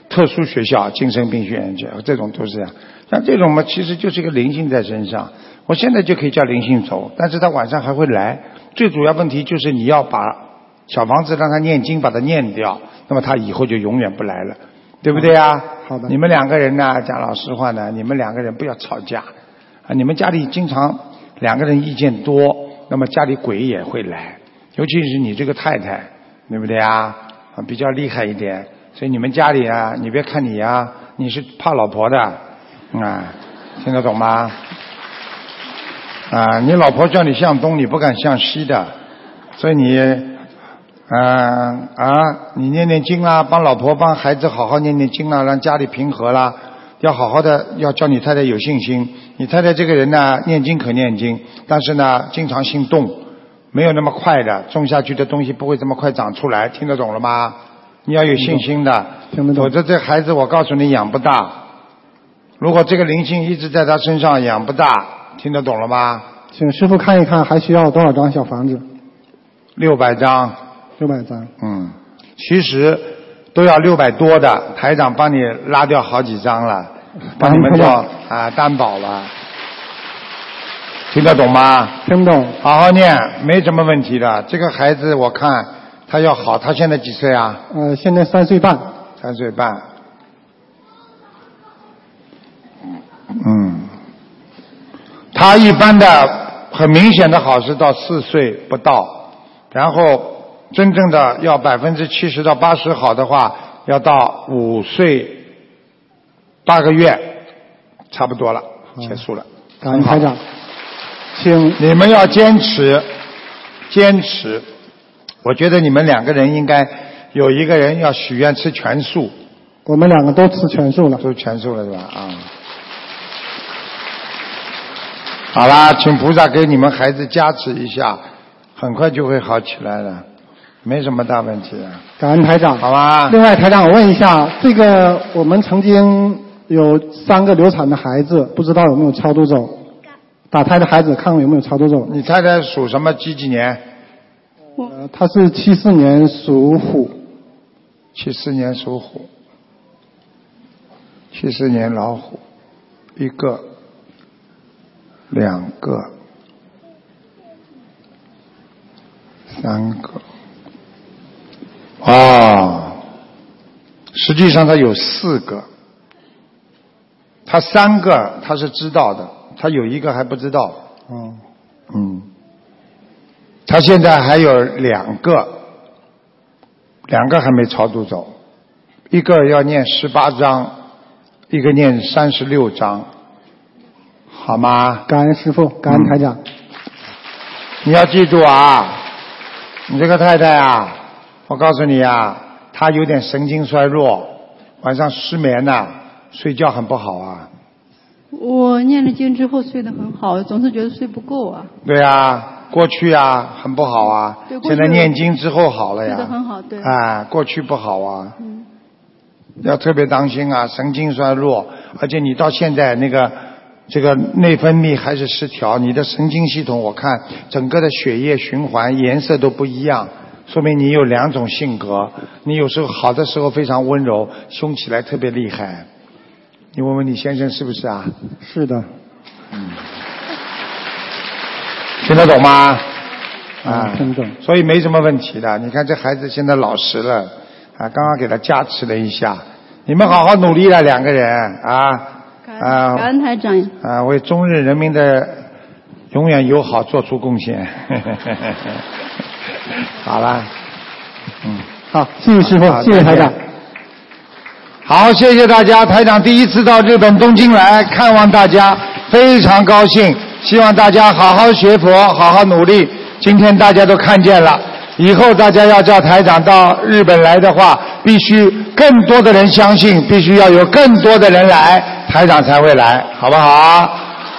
特殊学校、精神病学院去，这种都是这样。像这种嘛，其实就是一个灵性在身上。我现在就可以叫灵性走，但是他晚上还会来。最主要问题就是你要把小房子让他念经，把它念掉，那么他以后就永远不来了，对不对啊？好的。你们两个人呢，讲老实话呢，你们两个人不要吵架啊！你们家里经常两个人意见多，那么家里鬼也会来，尤其是你这个太太，对不对啊？啊，比较厉害一点，所以你们家里啊，你别看你啊，你是怕老婆的，啊，听得懂吗？啊，你老婆叫你向东，你不敢向西的，所以你，嗯啊，你念念经啦，帮老婆帮孩子好好念念经啦，让家里平和啦，要好好的，要叫你太太有信心。你太太这个人呢，念经可念经，但是呢，经常性动，没有那么快的，种下去的东西不会这么快长出来，听得懂了吗？你要有信心的，否则这孩子我告诉你养不大。如果这个灵性一直在他身上养不大，听得懂了吗？请师傅看一看，还需要多少张小房子？六百张。六百张。嗯，其实都要六百多的，台长帮你拉掉好几张了，帮你们做啊担保了。听得懂吗？听不懂。好好念，没什么问题的。这个孩子我看他要好，他现在几岁啊？呃，现在三岁半。三岁半。嗯，他一般的很明显的好是到四岁不到，然后真正的要百分之七十到八十好的话，要到五岁八个月，差不多了，结束了。感恩台长，请你们要坚持，坚持。我觉得你们两个人应该有一个人要许愿吃全素。我们两个都吃全素了。都全素了是吧？啊。好啦，请菩萨给你们孩子加持一下，很快就会好起来了，没什么大问题的。感恩台长，好吧。另外，台长，我问一下，这个我们曾经有三个流产的孩子，不知道有没有超度走？打胎的孩子，看看有没有超度走？你太太属什么？几几年？呃，他是七四年属虎。七四年属虎。七四年老虎，一个，两个，三个。哦，实际上他有四个，他三个他是知道的，他有一个还不知道。嗯，嗯，他现在还有两个，两个还没超度走，一个要念十八章，一个念三十六章，好吗？感恩师傅，感恩台长。你要记住啊，你这个太太啊，我告诉你啊，她有点神经衰弱，晚上失眠呐、睡觉很不好啊。我念了经之后睡得很好，总是觉得睡不够啊。对啊，过去啊很不好啊现在念经之后好了呀。睡得很好，对。啊，过去不好啊。嗯。要特别当心啊，神经衰弱，而且你到现在那个这个内分泌还是失调，你的神经系统我看整个的血液循环颜色都不一样，说明你有两种性格。你有时候好的时候非常温柔，凶起来特别厉害。你问问你先生是不是啊？是的。嗯听得懂吗？啊，听懂。所以没什么问题的。你看这孩子现在老实了，啊，刚刚给他加持了一下。你们好好努力了，两个人啊啊感恩台长。啊，为中日人民的永远友好做出贡献。好了，嗯，好，谢谢师傅，谢谢台长好，谢谢大家。台长第一次到日本东京来看望大家，非常高兴。希望大家好好学佛，好好努力。今天大家都看见了，以后大家要叫台长到日本来的话，必须更多的人相信，必须要有更多的人来，台长才会来，好不好？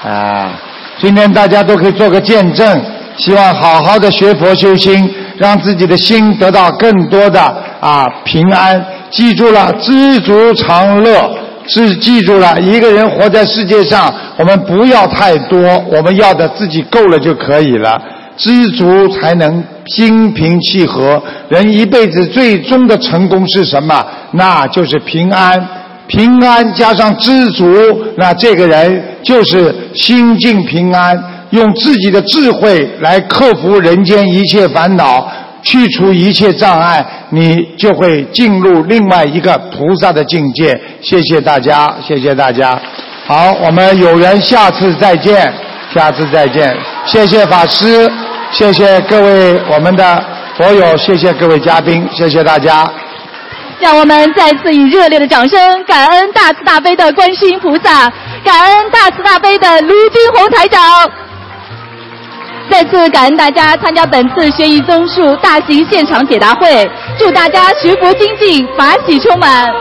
啊，今天大家都可以做个见证，希望好好的学佛修心，让自己的心得到更多的啊平安。记住了，知足常乐。是记住了，一个人活在世界上，我们不要太多，我们要的自己够了就可以了。知足才能心平气和。人一辈子最终的成功是什么？那就是平安。平安加上知足，那这个人就是心境平安，用自己的智慧来克服人间一切烦恼。去除一切障碍，你就会进入另外一个菩萨的境界。谢谢大家，谢谢大家。好，我们有缘下次再见，下次再见。谢谢法师，谢谢各位我们的佛友，谢谢各位嘉宾，谢谢大家。让我们再次以热烈的掌声，感恩大慈大悲的观世音菩萨，感恩大慈大悲的卢军红台长。再次感恩大家参加本次学艺综述大型现场解答会，祝大家学佛精进，法喜充满。